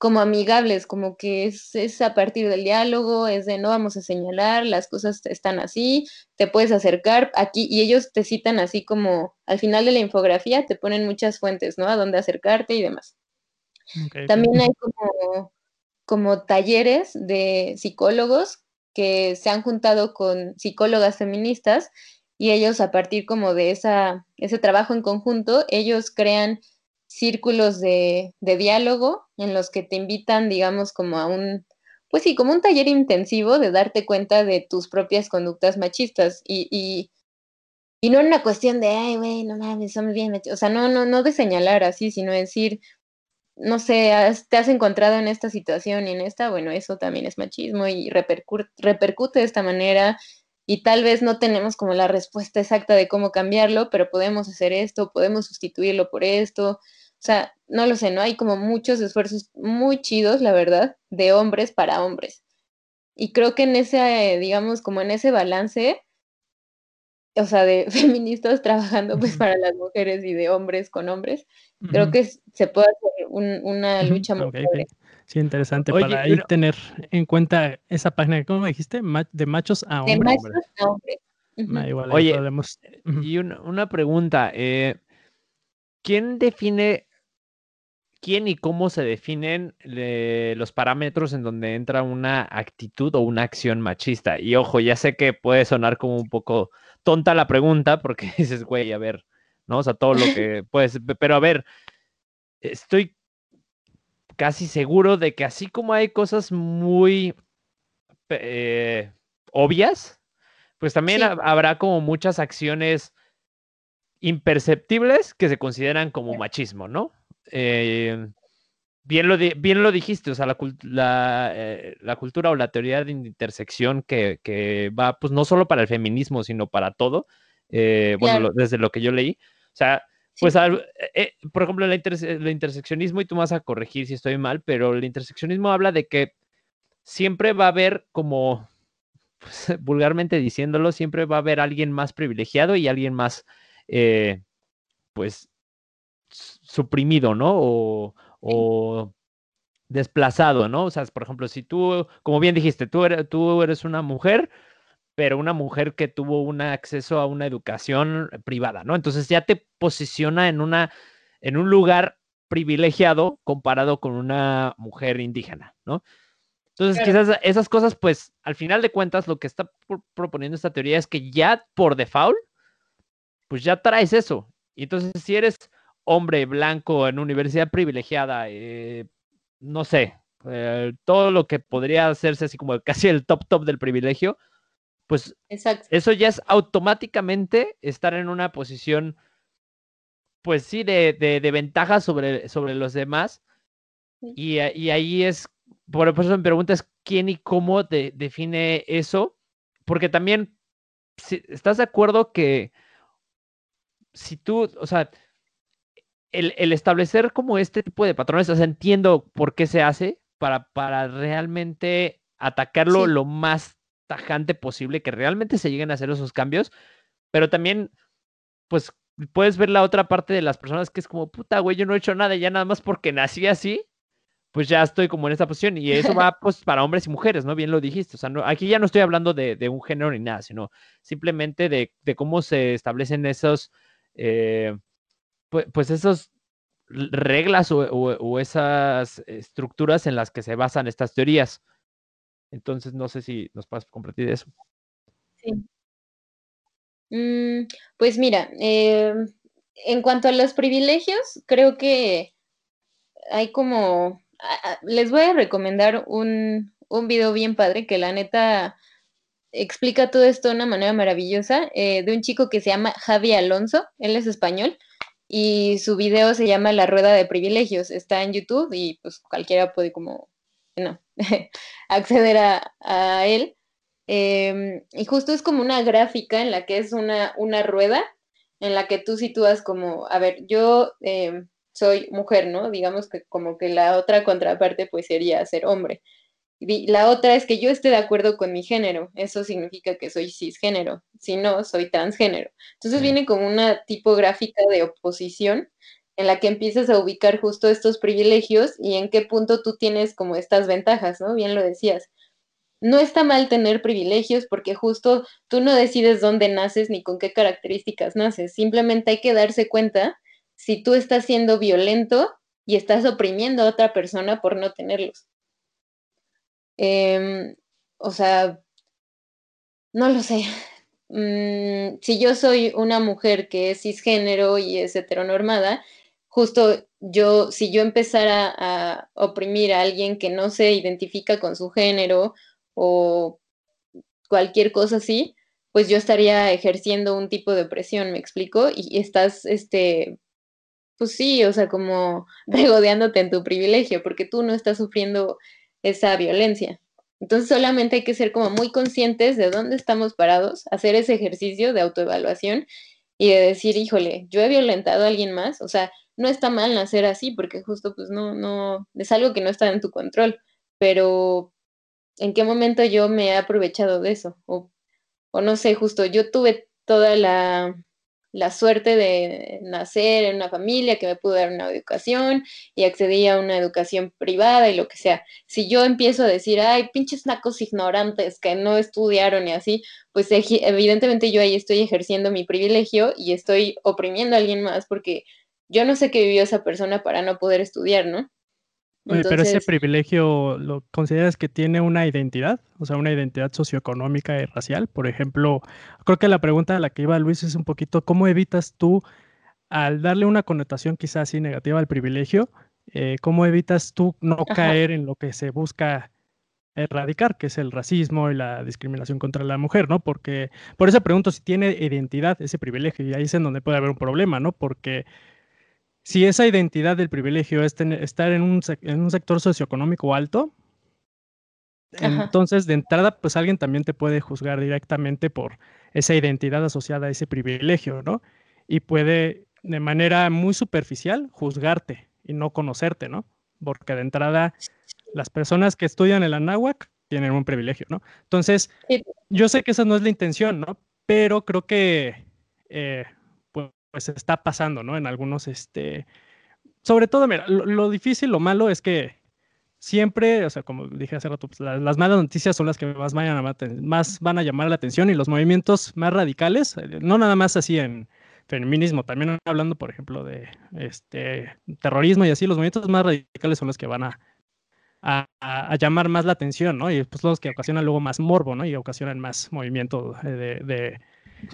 como amigables, como que es, a partir del diálogo, es de no vamos a señalar, las cosas están así, te puedes acercar aquí y ellos te citan así como al final de la infografía te ponen muchas fuentes, ¿no? A dónde acercarte y demás. También hay como, como talleres de psicólogos que se han juntado con psicólogas feministas y ellos a partir como de esa, ese trabajo en conjunto, ellos crean círculos de, diálogo en los que te invitan, digamos, como a un, pues sí, como un taller intensivo de darte cuenta de tus propias conductas machistas. Y, Y no una cuestión de, ay, güey, no mames, somos bien O sea, no, no, no de señalar así, sino decir, no sé, te has encontrado en esta situación y en esta, bueno, eso también es machismo y repercute, repercute de esta manera y tal vez no tenemos como la respuesta exacta de cómo cambiarlo, pero podemos hacer esto, podemos sustituirlo por esto. O sea, no lo sé, ¿no? Hay como muchos esfuerzos muy chidos, la verdad, de hombres para hombres. Y creo que en ese, digamos, como en ese balance, o sea, de [laughs] feministas trabajando pues para las mujeres y de hombres con hombres, creo que se puede hacer una lucha muy Sí, interesante para ahí tener en cuenta esa página, ¿cómo dijiste? de machos a hombres. De machos a hombres. Oye, y una, pregunta, eh, ¿quién define, quién y cómo se definen los parámetros en donde entra una actitud o una acción machista? Y ojo, ya sé que puede sonar como un poco tonta la pregunta, porque [laughs] dices, güey, a ver, ¿no? O sea, todo lo [laughs] que puedes, pero a ver, estoy casi seguro de que así como hay cosas muy eh, obvias, pues también habrá como muchas acciones imperceptibles que se consideran como machismo, ¿no? Eh, bien, lo bien lo dijiste, o sea, la, eh, la, cultura o la teoría de intersección que, que, va, pues no solo para el feminismo, sino para todo, bueno, desde lo que yo leí, o sea, pues, eh, eh, por ejemplo, el, interseccionismo, y tú me vas a corregir si estoy mal, pero el interseccionismo habla de que siempre va a haber como, pues, [laughs] vulgarmente diciéndolo, siempre va a haber alguien más privilegiado y alguien más, eh, pues, suprimido, ¿no? O, o, desplazado, ¿no? O sea, por ejemplo, si tú, como bien dijiste, tú eres, tú eres una mujer, pero una mujer que tuvo un acceso a una educación privada, ¿no? Entonces ya te posiciona en, una, en un lugar privilegiado comparado con una mujer indígena, ¿no? Entonces, quizás esas cosas, pues, al final de cuentas, lo que está proponiendo esta teoría es que ya por default, pues ya traes eso. Y entonces, si eres hombre blanco en universidad privilegiada, eh, no sé, eh, todo lo que podría hacerse así como casi el top top del privilegio, pues eso ya es automáticamente estar en una posición, pues sí, de, de, ventaja sobre, sobre los demás. Y, ahí es, por eso me preguntas quién y cómo define eso, porque también, si, ¿estás de acuerdo que si tú, o sea, el, establecer como este tipo de patrones, o sea, entiendo por qué se hace para, para realmente atacarlo lo más tajante posible, que realmente se lleguen a hacer esos cambios, pero también, pues, puedes ver la otra parte de las personas que es como, puta, güey, yo no he hecho nada, ya nada más porque nací así, pues ya estoy como en esta posición. Y eso va, [laughs] pues, para hombres y mujeres, ¿no? Bien lo dijiste. O sea, no, aquí ya no estoy hablando de, un género ni nada, sino simplemente de, cómo se establecen esos, eh, pues, esos reglas o, esas estructuras en las que se basan estas teorías. Entonces, no sé si nos puedes compartir eso. Sí. Mm, pues mira, eh, en cuanto a los privilegios, creo que hay como, les voy a recomendar un, un video bien padre que la neta explica todo esto de una manera maravillosa, eh, de un chico que se llama Javi Alonso, él es español, y su video se llama La Rueda de Privilegios, está en YouTube y pues cualquiera puede como no, [laughs] acceder a, él. Em, y justo es como una gráfica en la que es una, una rueda en la que tú sitúas como, a ver, yo em, soy mujer, ¿no? Digamos que como que la otra contraparte pues sería ser hombre. La otra es que yo esté de acuerdo con mi género, eso significa que soy cisgénero, si no, soy transgénero. Entonces viene como una tipográfica de oposición en la que empiezas a ubicar justo estos privilegios y en qué punto tú tienes como estas ventajas, ¿no? Bien lo decías. No está mal tener privilegios porque justo tú no decides dónde naces ni con qué características naces. Simplemente hay que darse cuenta si tú estás siendo violento y estás oprimiendo a otra persona por no tenerlos. Em, o sea, no lo sé. Mm, si yo soy una mujer que es cisgénero y es heteronormada, justo yo, si yo empezara a oprimir a alguien que no se identifica con su género o cualquier cosa así, pues yo estaría ejerciendo un tipo de opresión, ¿me explico? Y estás, este, pues sí, o sea, como [laughs] regodeándote en tu privilegio, porque tú no estás sufriendo esa violencia. Entonces solamente hay que ser como muy conscientes de dónde estamos parados, hacer ese ejercicio de autoevaluación y de decir, híjole, yo he violentado a alguien más, o sea, no está mal nacer así, porque justo pues no, no, es algo que no está en tu control, pero ¿en qué momento yo me he aprovechado de eso? O, o no sé, justo yo tuve toda la, la suerte de nacer en una familia que me pudo dar una educación y accedí a una educación privada y lo que sea. Si yo empiezo a decir, ay, pinches nacos ignorantes que no estudiaron y así, pues evidentemente yo ahí estoy ejerciendo mi privilegio y estoy oprimiendo a alguien más porque yo no sé qué vivió esa persona para no poder estudiar, ¿no? Pero ese privilegio, ¿lo consideras que tiene una identidad? O sea, una identidad socioeconómica y racial. Por ejemplo, creo que la pregunta a la que iba Luis es un poquito, ¿cómo evitas tú, al darle una connotación quizás así negativa al privilegio, eh, cómo evitas tú no caer en lo que se busca erradicar, que es el racismo y la discriminación contra la mujer, ¿no? Porque, por eso pregunto si tiene identidad ese privilegio, y ahí es en donde puede haber un problema, ¿no? Porque si esa identidad del privilegio es estar en un, en un, sector socioeconómico alto, entonces de entrada, pues alguien también te puede juzgar directamente por esa identidad asociada a ese privilegio, ¿no? Y puede de manera muy superficial juzgarte y no conocerte, ¿no? Porque de entrada, las personas que estudian el Anáhuac tienen un privilegio, ¿no? Entonces, yo sé que esa no es la intención, ¿no? Pero creo que eh, pues está pasando, ¿no? En algunos, este, sobre todo, mira, lo, difícil, lo malo es que siempre, o sea, como dije hace rato, pues, las, malas noticias son las que más, vayan más van a llamar la atención y los movimientos más radicales, eh, no nada más así en feminismo, también hablando, por ejemplo, de este terrorismo y así, los movimientos más radicales son los que van a, a, llamar más la atención, ¿no? Y pues los que ocasionan luego más morbo, ¿no? Y ocasionan más movimiento de, de,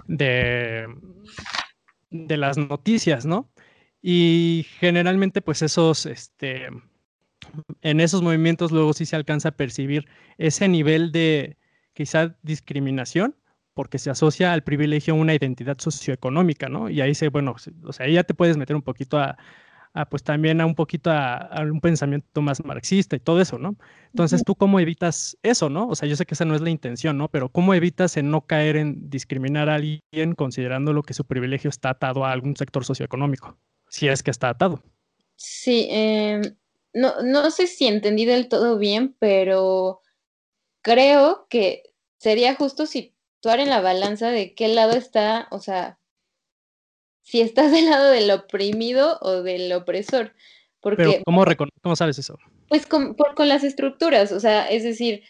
de de las noticias, ¿no? Y generalmente, pues esos, este, en esos movimientos luego sí se alcanza a percibir ese nivel de quizá discriminación, porque se asocia al privilegio una identidad socioeconómica, ¿no? Y ahí se, bueno, o sea, ahí ya te puedes meter un poquito a, pues también a un poquito a, un pensamiento más marxista y todo eso, ¿no? Entonces, ¿tú cómo evitas eso, no? O sea, yo sé que esa no es la intención, ¿no? Pero ¿cómo evitas en no caer en discriminar a alguien considerando lo que su privilegio está atado a algún sector socioeconómico? Si es que está atado. Sí, em, no, no sé si entendí del todo bien, pero creo que sería justo situar en la balanza de qué lado está, o sea, si estás del lado del oprimido o del opresor. Porque, ¿cómo, ¿cómo sabes eso? Pues con, con, las estructuras, o sea, es decir,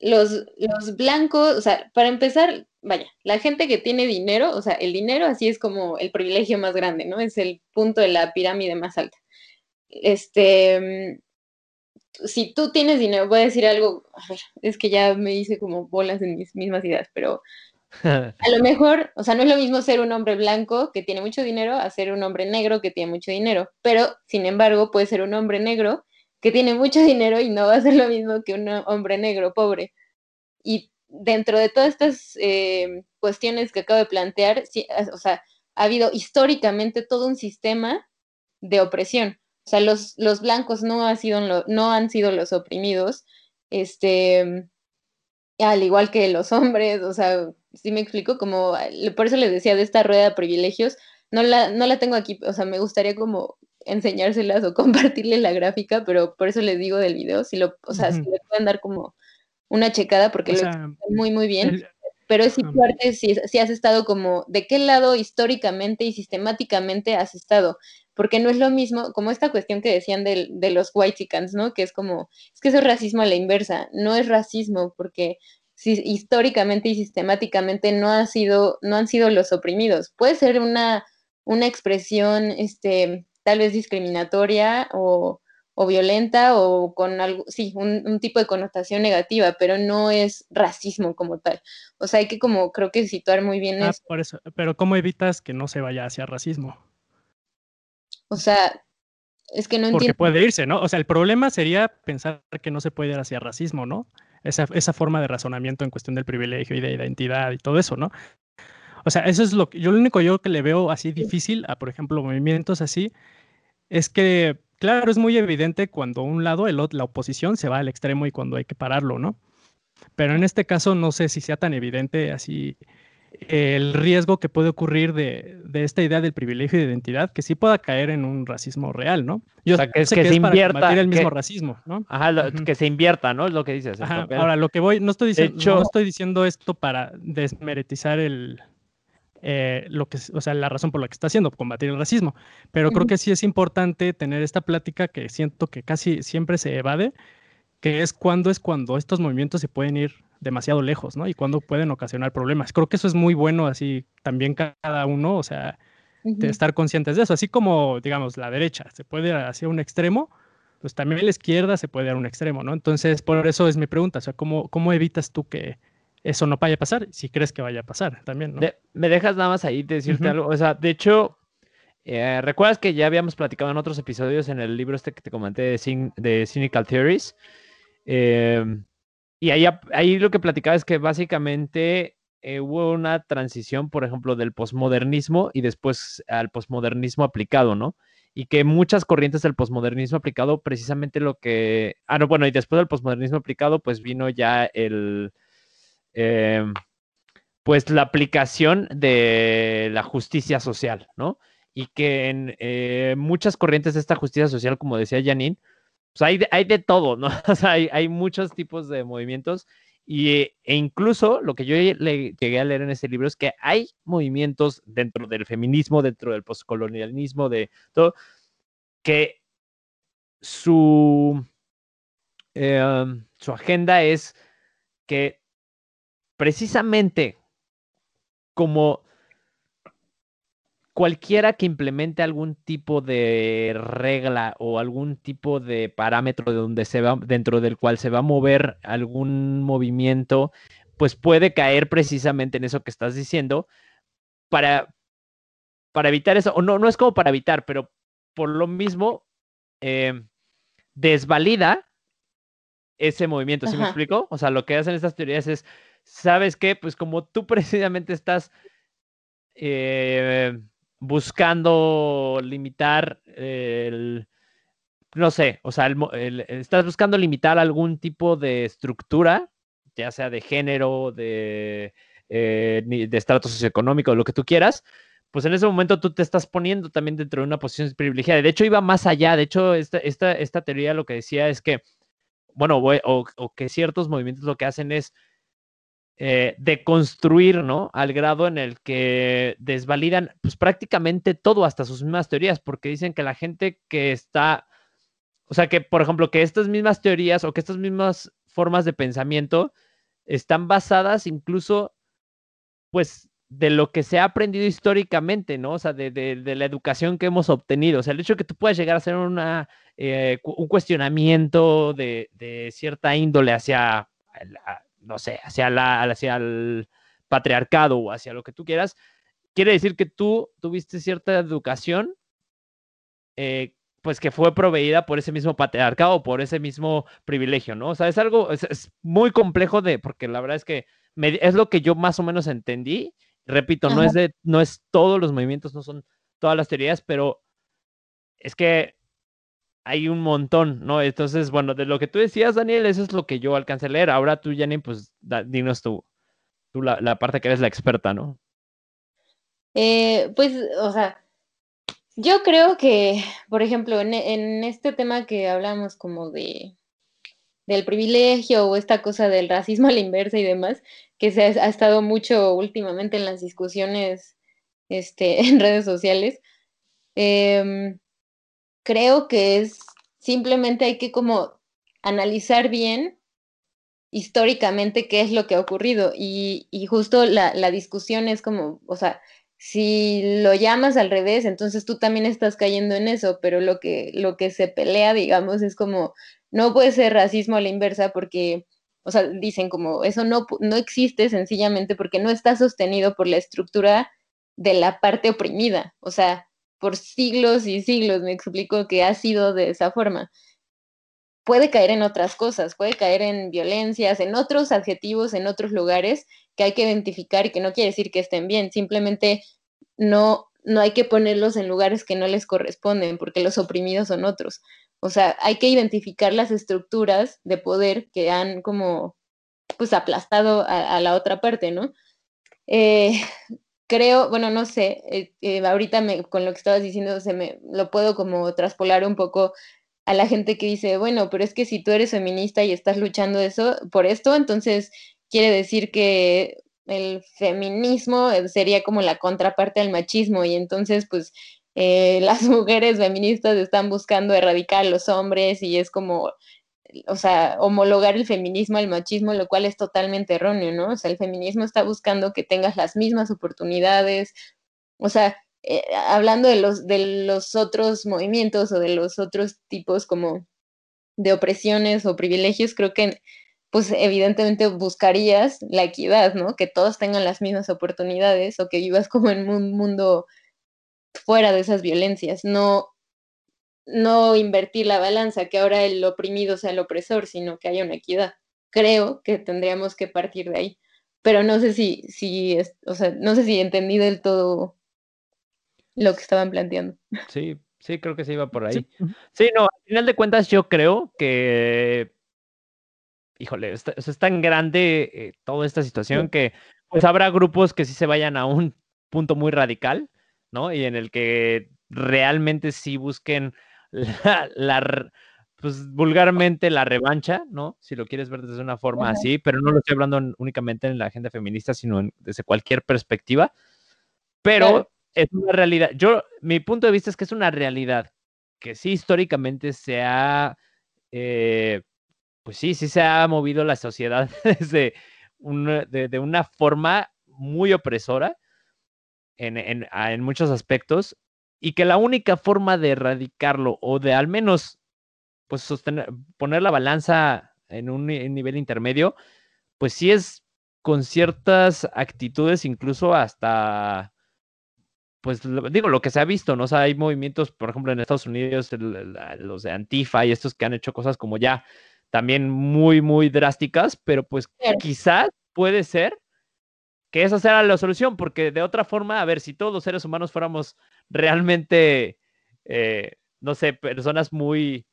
los, los blancos, o sea, para empezar, vaya, la gente que tiene dinero, o sea, el dinero así es como el privilegio más grande, ¿no? Es el punto de la pirámide más alta. Este, si tú tienes dinero, voy a decir algo, a ver, es que ya me hice como bolas en mis mismas ideas, pero [laughs] a lo mejor, o sea, no es lo mismo ser un hombre blanco que tiene mucho dinero a ser un hombre negro que tiene mucho dinero, pero sin embargo puede ser un hombre negro que tiene mucho dinero y no va a ser lo mismo que un hombre negro pobre. Y dentro de todas estas eh, cuestiones que acabo de plantear, o sea, ha habido históricamente todo un sistema de opresión. O sea, los, los blancos no, ha sido no han sido los oprimidos, este, al igual que los hombres, o sea, sí me explico, como, por eso les decía de esta rueda de privilegios, no la, no la tengo aquí, o sea, me gustaría como enseñárselas o [laughs] compartirles la gráfica, pero por eso les digo del video, si lo, o sea, si le pueden dar como una checada, porque lo muy, muy bien. pero es importante si, si has estado como, ¿de qué lado históricamente y sistemáticamente has estado? Porque no es lo mismo, como esta cuestión que decían de, de los white ¿no? Que es como, es que eso es racismo a la inversa, no es racismo, porque si, históricamente y sistemáticamente no, ha sido, no han sido los oprimidos. Puede ser una, una expresión este, tal vez discriminatoria o, violenta o con algo, sí, un, tipo de connotación negativa, pero no es racismo como tal. O sea, hay que como creo que situar muy bien ah, eso. Por eso. Pero ¿cómo evitas que no se vaya hacia racismo? O sea, es que no entiendo. Porque puede irse, ¿no? O sea, el problema sería pensar que no se puede ir hacia racismo, ¿no? Esa, esa forma de razonamiento en cuestión del privilegio y de identidad y todo eso, ¿no? O sea, eso es lo que yo lo único yo que le veo así difícil a, por ejemplo, movimientos así, es que, claro, es muy evidente cuando un lado, el, la oposición, se va al extremo y cuando hay que pararlo, ¿no? Pero en este caso no sé si sea tan evidente así el riesgo que puede ocurrir de, esta idea del privilegio de identidad, que sí pueda caer en un racismo real, ¿no? Yo o sea, que, sé que, se invierta. el mismo racismo, ¿no? Ajá, que se invierta, ¿no? Es lo que dices. Ahora, lo que voy, no estoy, diciendo, no estoy diciendo esto para desmeretizar el, eh, lo que, o sea, la razón por la que está haciendo, combatir el racismo. Pero creo que sí es importante tener esta plática que siento que casi siempre se evade, que es cuando es cuando estos movimientos se pueden ir demasiado lejos, ¿no? Y cuando pueden ocasionar problemas. Creo que eso es muy bueno, así también cada uno, o sea, de estar conscientes de eso. Así como, digamos, la derecha se puede ir hacia un extremo, pues también la izquierda se puede ir a un extremo, ¿no? Entonces, por eso es mi pregunta, o sea, ¿cómo, cómo evitas tú que eso no vaya a pasar? Si crees que vaya a pasar también, ¿no? me dejas nada más ahí decirte algo, o sea, de hecho, eh, ¿recuerdas que ya habíamos platicado en otros episodios en el libro este que te comenté de, de Cynical Theories? Eh, y ahí, ahí lo que platicaba es que básicamente eh, hubo una transición, por ejemplo, del posmodernismo y después al posmodernismo aplicado, ¿no? Y que muchas corrientes del posmodernismo aplicado, precisamente lo que. Ah, no, bueno, y después del posmodernismo aplicado, pues vino ya el. Em, pues la aplicación de la justicia social, ¿no? Y que en eh, muchas corrientes de esta justicia social, como decía Janine, pues hay, de, hay de todo, ¿no? [laughs] O sea, hay, hay, muchos tipos de movimientos y, e incluso lo que yo le llegué a leer en este libro es que hay movimientos dentro del feminismo, dentro del postcolonialismo, de todo, que su, eh, su agenda es que precisamente como cualquiera que implemente algún tipo de regla o algún tipo de parámetro de donde se va, dentro del cual se va a mover algún movimiento, pues puede caer precisamente en eso que estás diciendo para, para evitar eso. O no, no es como para evitar, pero por lo mismo em, desvalida ese movimiento. ¿Sí me explico? O sea, lo que hacen estas teorías es, ¿sabes qué? Pues como tú [laughs] precisamente estás eh, buscando limitar el, no sé, o sea, estás buscando limitar algún tipo de estructura, ya sea de género, de, eh, de estrato socioeconómico, lo que tú quieras, pues en ese momento tú te estás poniendo también dentro de una posición privilegiada. De hecho, iba más allá. De hecho, esta, esta, esta teoría lo que decía es que, bueno, o que ciertos movimientos lo que hacen es eh, de construir, ¿no? Al grado en el que desvalidan pues prácticamente todo, hasta sus mismas teorías, porque dicen que la gente que está, o sea, que por ejemplo, que estas mismas teorías o que estas mismas formas de pensamiento están basadas incluso, pues, de lo que se ha aprendido históricamente, ¿no? O sea, de, de, la educación que hemos obtenido. O sea, el hecho de que tú puedas llegar a hacer una, eh, un cuestionamiento de, de, cierta índole hacia no sé, hacia, la, hacia el patriarcado o hacia lo que tú quieras, quiere decir que tú tuviste cierta educación, eh, pues que fue proveída por ese mismo patriarcado o por ese mismo privilegio, ¿no? O sea, es algo, es, muy complejo de, porque la verdad es que es lo que yo más o menos entendí. Repito, no es de, no es todos los movimientos, no son todas las teorías, pero es que hay un montón, ¿no? Entonces, bueno, de lo que tú decías, Daniel, eso es lo que yo alcancé a leer. Ahora tú, Janine, pues dinos tú, tú la, parte que eres la experta, ¿no? Eh, pues, o sea, yo creo que, por ejemplo, en, este tema que hablamos como de del privilegio o esta cosa del racismo a la inversa y demás, que se ha, estado mucho últimamente en las discusiones este, [laughs] en redes sociales. Eh, creo que es simplemente hay que como analizar bien históricamente qué es lo que ha ocurrido. Y, justo la, la, discusión es como, o sea, si lo llamas al revés, entonces tú también estás cayendo en eso, pero lo que, lo que se pelea, digamos, es como, no puede ser racismo a la inversa porque, o sea, dicen como, eso no, no existe sencillamente porque no está sostenido por la estructura de la parte oprimida, o sea, por siglos y siglos, me explico que ha sido de esa forma. puede caer en otras cosas, puede caer en violencias, en otros adjetivos, en otros lugares que hay que identificar y que no quiere decir que estén bien, simplemente no, no hay que ponerlos en lugares que no les corresponden, porque los oprimidos son otros. O sea, hay que identificar las estructuras de poder que han como pues aplastado a, la otra parte, ¿no? Eh, creo, bueno, no sé, eh, eh, ahorita me, con lo que estabas diciendo se me lo puedo como traspolar un poco a la gente que dice, bueno, pero es que si tú eres feminista y estás luchando eso por esto, entonces quiere decir que el feminismo sería como la contraparte al machismo y entonces pues [laughs] las mujeres feministas están buscando erradicar a los hombres y es como o sea, homologar el feminismo al machismo, lo cual es totalmente erróneo, ¿no? O sea, el feminismo está buscando que tengas las mismas oportunidades, o sea, eh, hablando de los, de los otros movimientos o de los otros tipos como de opresiones o privilegios, creo que pues evidentemente buscarías la equidad, ¿no? Que todos tengan las mismas oportunidades o que vivas como en un mundo fuera de esas violencias, no no invertir la balanza, que ahora el oprimido sea el opresor, sino que haya una equidad. Creo que tendríamos que partir de ahí. Pero no sé si, si o sea, no sé si entendí del todo lo que estaban planteando. Sí, sí, creo que se iba por ahí. Sí, no, al final de cuentas yo creo que, híjole, es, es tan grande eh, toda esta situación que pues habrá grupos que sí se vayan a un punto muy radical, ¿no? Y en el que realmente sí busquen la, pues vulgarmente la revancha, ¿no? Si lo quieres ver desde una forma así, pero no lo estoy hablando únicamente en la agenda feminista, sino desde cualquier perspectiva. Pero es una realidad. Yo, mi punto de vista es que es una realidad que sí históricamente se ha, eh, pues sí, sí se ha movido la sociedad [laughs] desde de, una forma muy opresora en, en muchos aspectos y que la única forma de erradicarlo o de al menos pues sostener, poner la balanza en un nivel intermedio, pues sí es con ciertas actitudes, incluso hasta, pues digo, lo que se ha visto, ¿no? O sea, hay movimientos, por ejemplo, en Estados Unidos, los de Antifa y estos que han hecho cosas como ya también muy, muy drásticas, pero pues quizás puede ser que esa sea la solución, porque de otra forma, a ver, si todos los seres humanos fuéramos realmente, eh, no sé, personas muy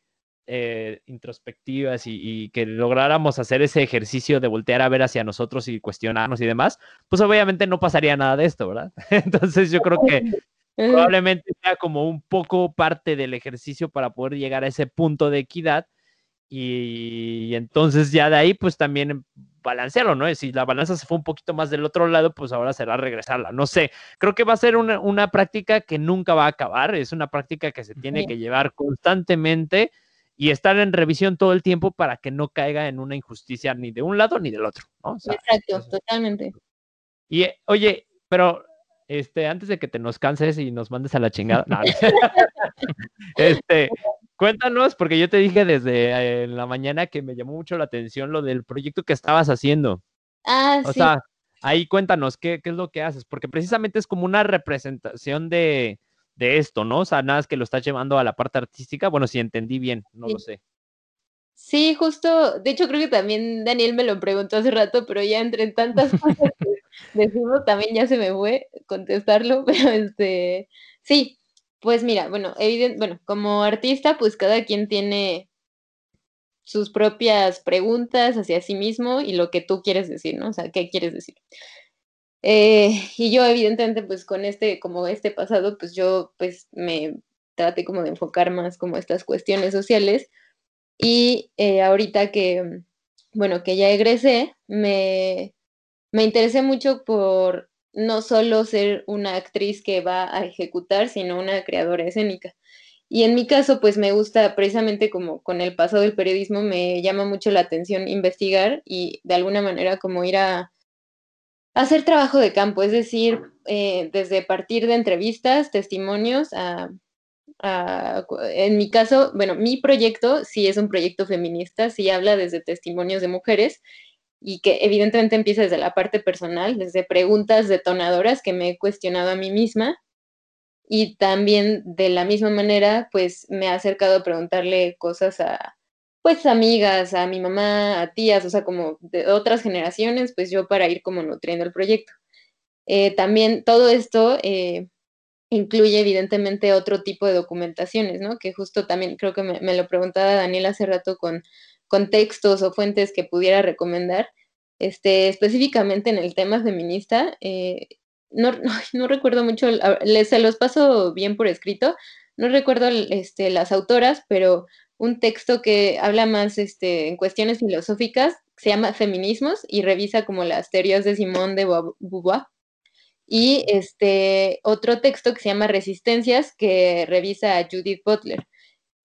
eh, introspectivas y, que lográramos hacer ese ejercicio de voltear a ver hacia nosotros y cuestionarnos y demás, pues obviamente no pasaría nada de esto, ¿verdad? [laughs] Entonces yo creo que probablemente sea como un poco parte del ejercicio para poder llegar a ese punto de equidad y, entonces ya de ahí pues también balancearlo, ¿no? Si la balanza se fue un poquito más del otro lado, pues ahora será regresarla. No sé, creo que va a ser una, práctica que nunca va a acabar, es una práctica que se tiene que llevar constantemente y estar en revisión todo el tiempo para que no caiga en una injusticia ni de un lado ni del otro, ¿no? Exacto, totalmente. Y oye, pero este, antes de que te nos canses y nos mandes a la chingada, [laughs] este, Cuéntanos, porque yo te dije desde eh, la mañana que me llamó mucho la atención lo del proyecto que estabas haciendo. Ah, o sea, ahí cuéntanos qué, qué, es lo que haces, porque precisamente es como una representación de, de, esto, ¿no? O sea, nada es que lo estás llevando a la parte artística. Bueno, si entendí bien, no lo sé. Sí, justo, de hecho creo que también Daniel me lo preguntó hace rato, pero ya entre tantas cosas [laughs] que decimos también ya se me fue contestarlo, [laughs] pero este, sí, pues mira, bueno, evidente, bueno, como artista, pues cada quien tiene sus propias preguntas hacia sí mismo y lo que tú quieres decir, ¿no? O sea, ¿qué quieres decir? Eh, y yo, evidentemente, pues con este, como este pasado, pues yo, pues me traté como de enfocar más como estas cuestiones sociales. Y eh, ahorita que, bueno, que ya egresé, me, me interesé mucho por no solo ser una actriz que va a ejecutar, sino una creadora escénica. Y en mi caso, pues me gusta precisamente como con el paso del periodismo, me llama mucho la atención investigar y de alguna manera como ir a, hacer trabajo de campo, es decir, eh, desde partir de entrevistas, testimonios, a, en mi caso, bueno, mi proyecto sí es un proyecto feminista, sí habla desde testimonios de mujeres, y que evidentemente empieza desde la parte personal, desde preguntas detonadoras que me he cuestionado a mí misma y también de la misma manera pues me ha acercado a preguntarle cosas a pues amigas, a mi mamá, a tías, o sea, como de otras generaciones, pues yo para ir como nutriendo el proyecto. Eh, también todo esto eh, incluye evidentemente otro tipo de documentaciones, ¿no? Que justo también creo que me, lo preguntaba Daniel hace rato con, con, textos o fuentes que pudiera recomendar. Este, específicamente en el tema feminista, eh, no, [laughs] no, recuerdo mucho, les se los paso bien por escrito, no recuerdo este, las autoras, pero un texto que habla más este, en cuestiones filosóficas, se llama Feminismos y revisa como las teorías de Simone de Beauvoir. Y este otro texto que se llama Resistencias, que revisa a Judith Butler.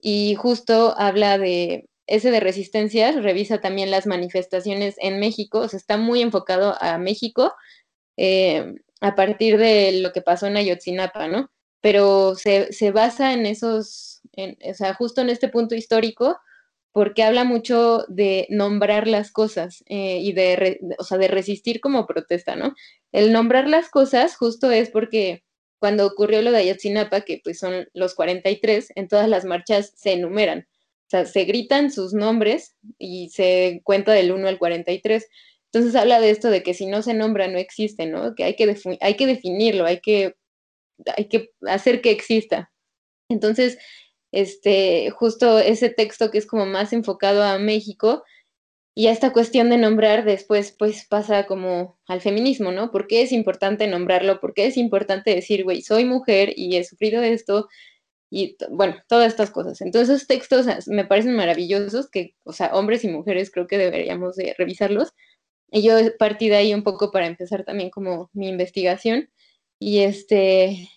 Y justo habla de ese de resistencias, revisa también las manifestaciones en México, o sea, está muy enfocado a México eh, a partir de lo que pasó en Ayotzinapa, ¿no? Pero se, se basa en esos o sea, justo en este punto histórico, porque habla mucho de nombrar las cosas eh, y de, o sea, de resistir como protesta, ¿no? El nombrar las cosas justo es porque cuando ocurrió lo de Ayotzinapa, que pues son los 43, en todas las marchas se enumeran, se gritan sus nombres y se cuenta del 1 al 43. Entonces habla de esto de que si no se nombra no existe, ¿no? Que hay que, hay que definirlo, hay que, hay que hacer que exista. Entonces, este, justo ese texto que es como más enfocado a México y a esta cuestión de nombrar después pues pasa como al feminismo, ¿no? ¿Por qué es importante nombrarlo? ¿Por qué es importante decir, güey, soy mujer y he sufrido esto? Y bueno, todas estas cosas. Entonces, esos textos me parecen maravillosos, que, o sea, hombres y mujeres creo que deberíamos de revisarlos. Y yo partí de ahí un poco para empezar también como mi investigación. Y este,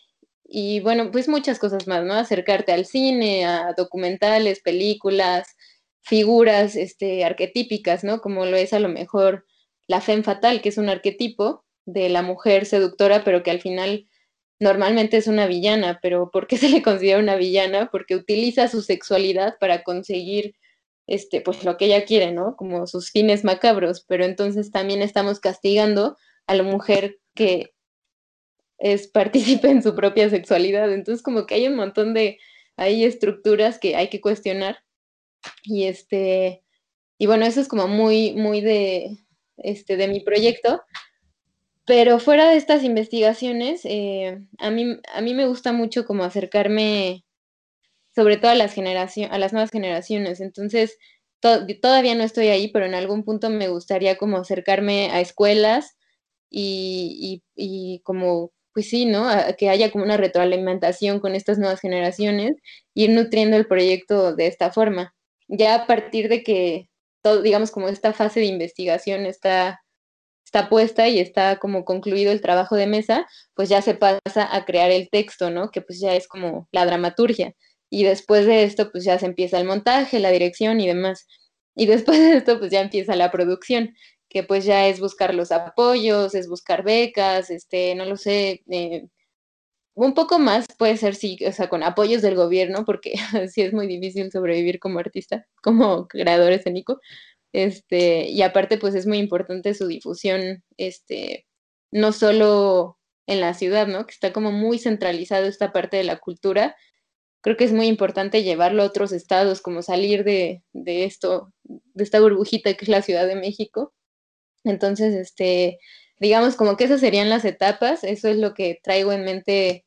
y bueno, pues muchas cosas más, ¿no? Acercarte al cine, a documentales, películas, figuras este, arquetípicas, ¿no? Como lo es a lo mejor la femme fatal, que es un arquetipo de la mujer seductora, pero que al final normalmente es una villana, pero ¿por qué se le considera una villana? Porque utiliza su sexualidad para conseguir este, pues lo que ella quiere, ¿no? Como sus fines macabros, pero entonces también estamos castigando a la mujer que es partícipe en su propia sexualidad. Entonces, como que hay un montón de, hay estructuras que hay que cuestionar. Y este, y bueno, eso es como muy, muy de, este, de mi proyecto. Pero fuera de estas investigaciones, eh, a, mí, a mí me gusta mucho como acercarme sobre todo a las, generación, a las nuevas generaciones. Entonces, todavía no estoy ahí, pero en algún punto me gustaría como acercarme a escuelas y, y, como pues sí, ¿no? que haya como una retroalimentación con estas nuevas generaciones, ir nutriendo el proyecto de esta forma. Ya a partir de que todo, digamos, como esta fase de investigación está, está puesta y está como concluido el trabajo de mesa, pues ya se pasa a crear el texto, ¿no? Que pues ya es como la dramaturgia. Y después de esto, pues ya se empieza el montaje, la dirección y demás. Y después de esto, pues ya empieza la producción que pues ya es buscar los apoyos, es buscar becas, este, no lo sé, eh, un poco más puede ser sí, o sea, con apoyos del gobierno, porque [laughs] sí es muy difícil sobrevivir como artista, como creador escénico. Este, y aparte, pues es muy importante su difusión, este, no solo en la ciudad, ¿no? Que está como muy centralizado esta parte de la cultura. Creo que es muy importante llevarlo a otros estados, como salir de, esto, de esta burbujita que es la Ciudad de México entonces, este, digamos como que esas serían las etapas, eso es lo que traigo en mente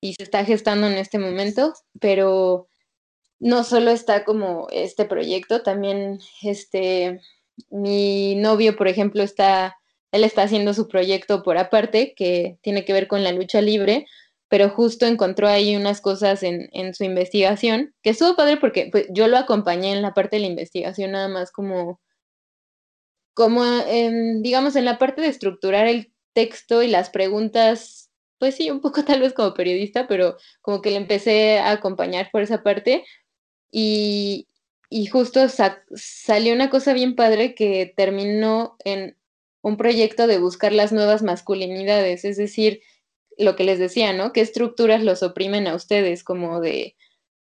y se está gestando en este momento, pero no solo está como este proyecto, también este, mi novio, por ejemplo, está, él está haciendo su proyecto por aparte, que tiene que ver con la lucha libre, pero justo encontró ahí unas cosas en, en su investigación, que estuvo padre porque pues, yo lo acompañé en la parte de la investigación nada más como como, digamos, en la parte de estructurar el texto y las preguntas, pues sí, un poco tal vez como periodista, pero como que le empecé a acompañar por esa parte y, y justo salió una cosa bien padre que terminó en un proyecto de buscar las nuevas masculinidades, es decir, lo que les decía, ¿no? ¿Qué estructuras los oprimen a ustedes? Como de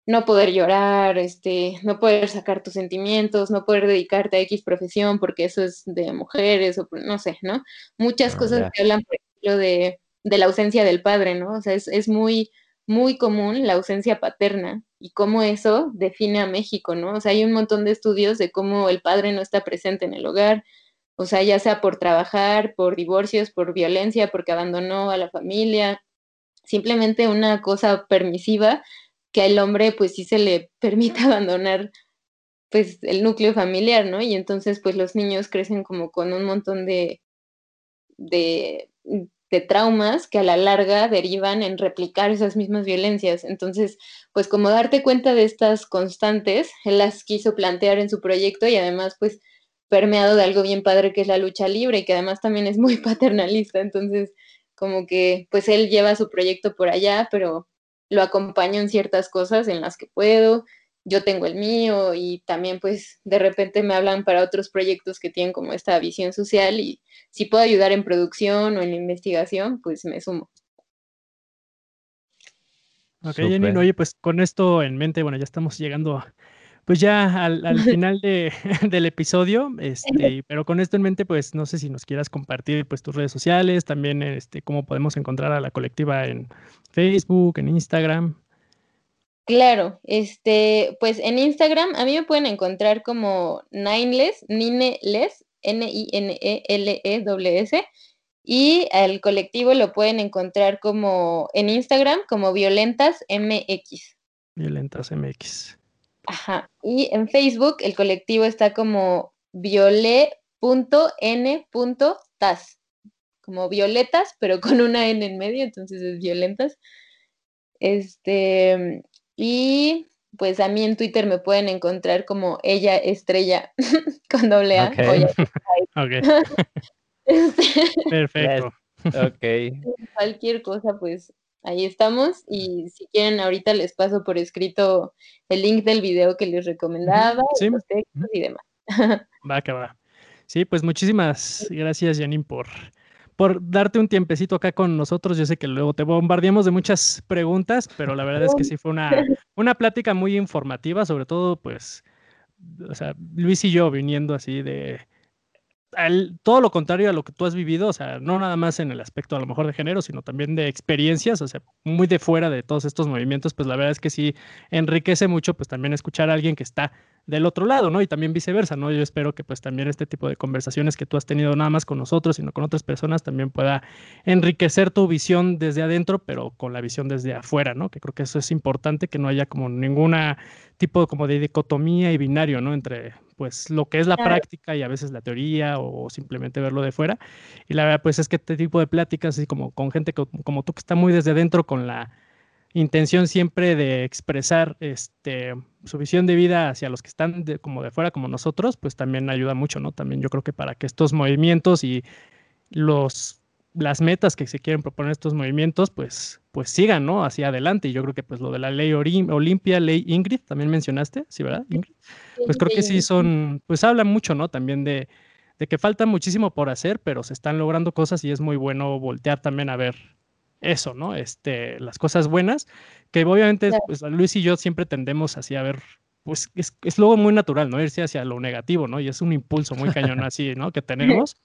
no poder llorar, este, no poder sacar tus sentimientos, no poder dedicarte a X profesión porque eso es de mujeres o no sé, ¿no? Muchas ah, cosas que hablan, por ejemplo, de, de, la ausencia del padre, ¿no? O sea, es, es, muy, muy común la ausencia paterna y cómo eso define a México, ¿no? O sea, hay un montón de estudios de cómo el padre no está presente en el hogar, o sea, ya sea por trabajar, por divorcios, por violencia, porque abandonó a la familia, simplemente una cosa permisiva que al hombre pues sí se le [laughs] permite abandonar pues el núcleo familiar, ¿no? Y entonces pues los niños crecen como con un montón de, de de traumas que a la larga derivan en replicar esas mismas violencias. Entonces, pues como darte cuenta de estas constantes, él las quiso plantear en su proyecto y además pues permeado de algo bien padre que es la lucha libre y que además también es muy [laughs] paternalista. Entonces, como que pues él lleva su proyecto por allá, pero lo acompaño en ciertas cosas en las que puedo yo tengo el mío y también pues de repente me hablan para otros proyectos que tienen como esta visión social y si puedo ayudar en producción o en investigación, pues me sumo. Ok, Jenny, oye, pues con esto en mente, bueno, ya estamos llegando pues ya al, [laughs] final de, [laughs] del episodio, este, [laughs] pero con esto en mente, pues no sé si nos quieras compartir pues tus redes sociales, también este, cómo podemos encontrar a la colectiva en Facebook, en Instagram. Claro, este, pues en Instagram a mí me pueden encontrar como Nineles, Nineles, N-I-N-E-L-E-W-S, y al colectivo lo pueden encontrar como en Instagram como Violentas MX. Violentas MX. Ajá, y en Facebook el colectivo está como viole.n.tas, como violetas, pero con una N en medio, entonces es violentas. Este, y pues a mí en Twitter me pueden encontrar como ella estrella [laughs] con doble A. [laughs] [laughs] Este, Perfecto. Ok. Cualquier cosa, pues ahí estamos. Y si quieren, ahorita les paso por escrito el link del video que les recomendaba, los textos y demás. Va que va. Sí, pues muchísimas gracias, Janine, por por darte un tiempecito acá con nosotros. Yo sé que luego te bombardeamos de muchas preguntas, pero la verdad es que sí fue una, [laughs] una plática muy informativa, sobre todo, pues, o sea, Luis y yo viniendo así de, todo lo contrario a lo que tú has vivido, o sea, no nada más en el aspecto a lo mejor de género, sino también de experiencias, o sea, muy de fuera de todos estos movimientos, pues la verdad es que sí enriquece mucho, pues también escuchar a alguien que está del otro lado, ¿no? Y también viceversa, ¿no? Yo espero que pues también este tipo de conversaciones que tú has tenido nada más con nosotros, sino con otras personas, también pueda enriquecer tu visión desde adentro, pero con la visión desde afuera, ¿no? Que creo que eso es importante, que no haya como ninguna tipo como de dicotomía y binario, ¿no? Entre pues lo que es la práctica y a veces la teoría o simplemente verlo de fuera. Y la verdad pues es que este tipo de pláticas, así como con gente como tú que está muy desde dentro con la intención siempre de expresar este, su visión de vida hacia los que están como de fuera, como nosotros, pues también ayuda mucho, ¿no? También yo creo que para que estos movimientos y los, las metas que se quieren proponer estos movimientos, pues, pues sigan, ¿no? Hacia adelante. Y yo creo que pues lo de la ley Olimpia, ley Ingrid, también mencionaste, ¿sí, verdad, Ingrid? Pues creo que sí son, pues habla mucho, ¿no? También de, de que falta muchísimo por hacer, pero se están logrando cosas y es muy bueno voltear también a ver eso, ¿no? Este, las cosas bueas, que obviamente pues, Luis y yo siempre tendemos así a ver, pues es, es luego muy natural, ¿no? Irse hacia lo negativo, ¿no? Y es un impulso muy cañón [laughs] así, ¿no? Que tenemos.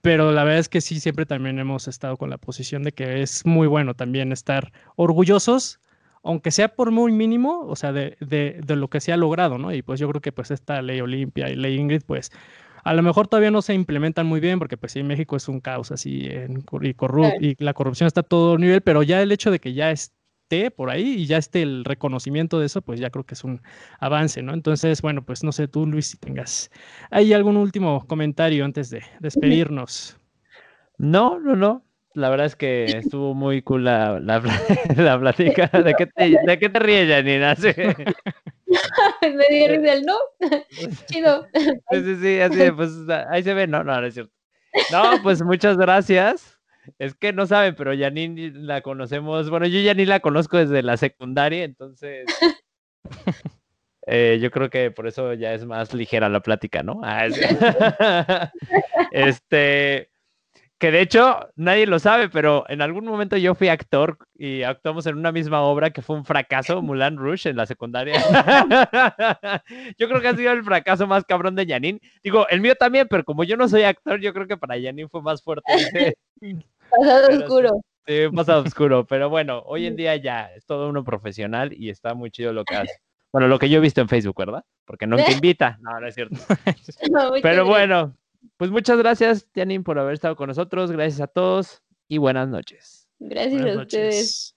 Pero la verdad es que sí, siempre también hemos estado con la posición de que es muy bueno también estar orgullosos, aunque sea por muy mínimo, o sea, de, de, de lo que se ha logrado, ¿no? Y pues yo creo que pues esta ley Olimpia y ley Ingrid, pues a lo mejor todavía no se implementan muy bien porque pues sí, México es un caos así en, y, y la corrupción está a todo nivel, pero ya el hecho de que ya esté por ahí y ya esté el reconocimiento de eso, pues ya creo que es un avance, ¿no? Entonces, bueno, pues no sé tú, Luis, si tengas ahí algún último comentario antes de despedirnos. No, no, no. La verdad es que estuvo muy cool la, [laughs] la, plática. ¿De qué te, de qué te ríes, Janina? [laughs] [laughs] me dio risa el no. [laughs] [laughs] Chido. Sí, sí, sí, así, pues ahí se ve. No, no, no es cierto. No, pues muchas gracias. Es que no saben, pero Janine la conocemos. Bueno, yo ya ni la conozco desde la secundaria, entonces. Eh, yo creo que por eso ya es más ligera la plática, ¿no? Ah, este que de hecho nadie lo sabe, pero en algún momento yo fui actor y actuamos en una misma obra que fue un fracaso, [laughs] Mulan Rush, en la secundaria. [laughs] yo creo que ha sido el fracaso más cabrón de Janine. Digo, el mío también, pero como yo no soy actor, yo creo que para Janine fue más fuerte. pasado oscuro. Sí, pasado oscuro, pero bueno, hoy en día ya es todo uno profesional y está muy chido lo que hace. Bueno, lo que yo he visto en Facebook, ¿verdad? Porque no te [laughs] invita. No, no es cierto. No, pero bueno, pues muchas gracias, Tianin, por haber estado con nosotros. Gracias a todos y buenas noches. Gracias a ustedes.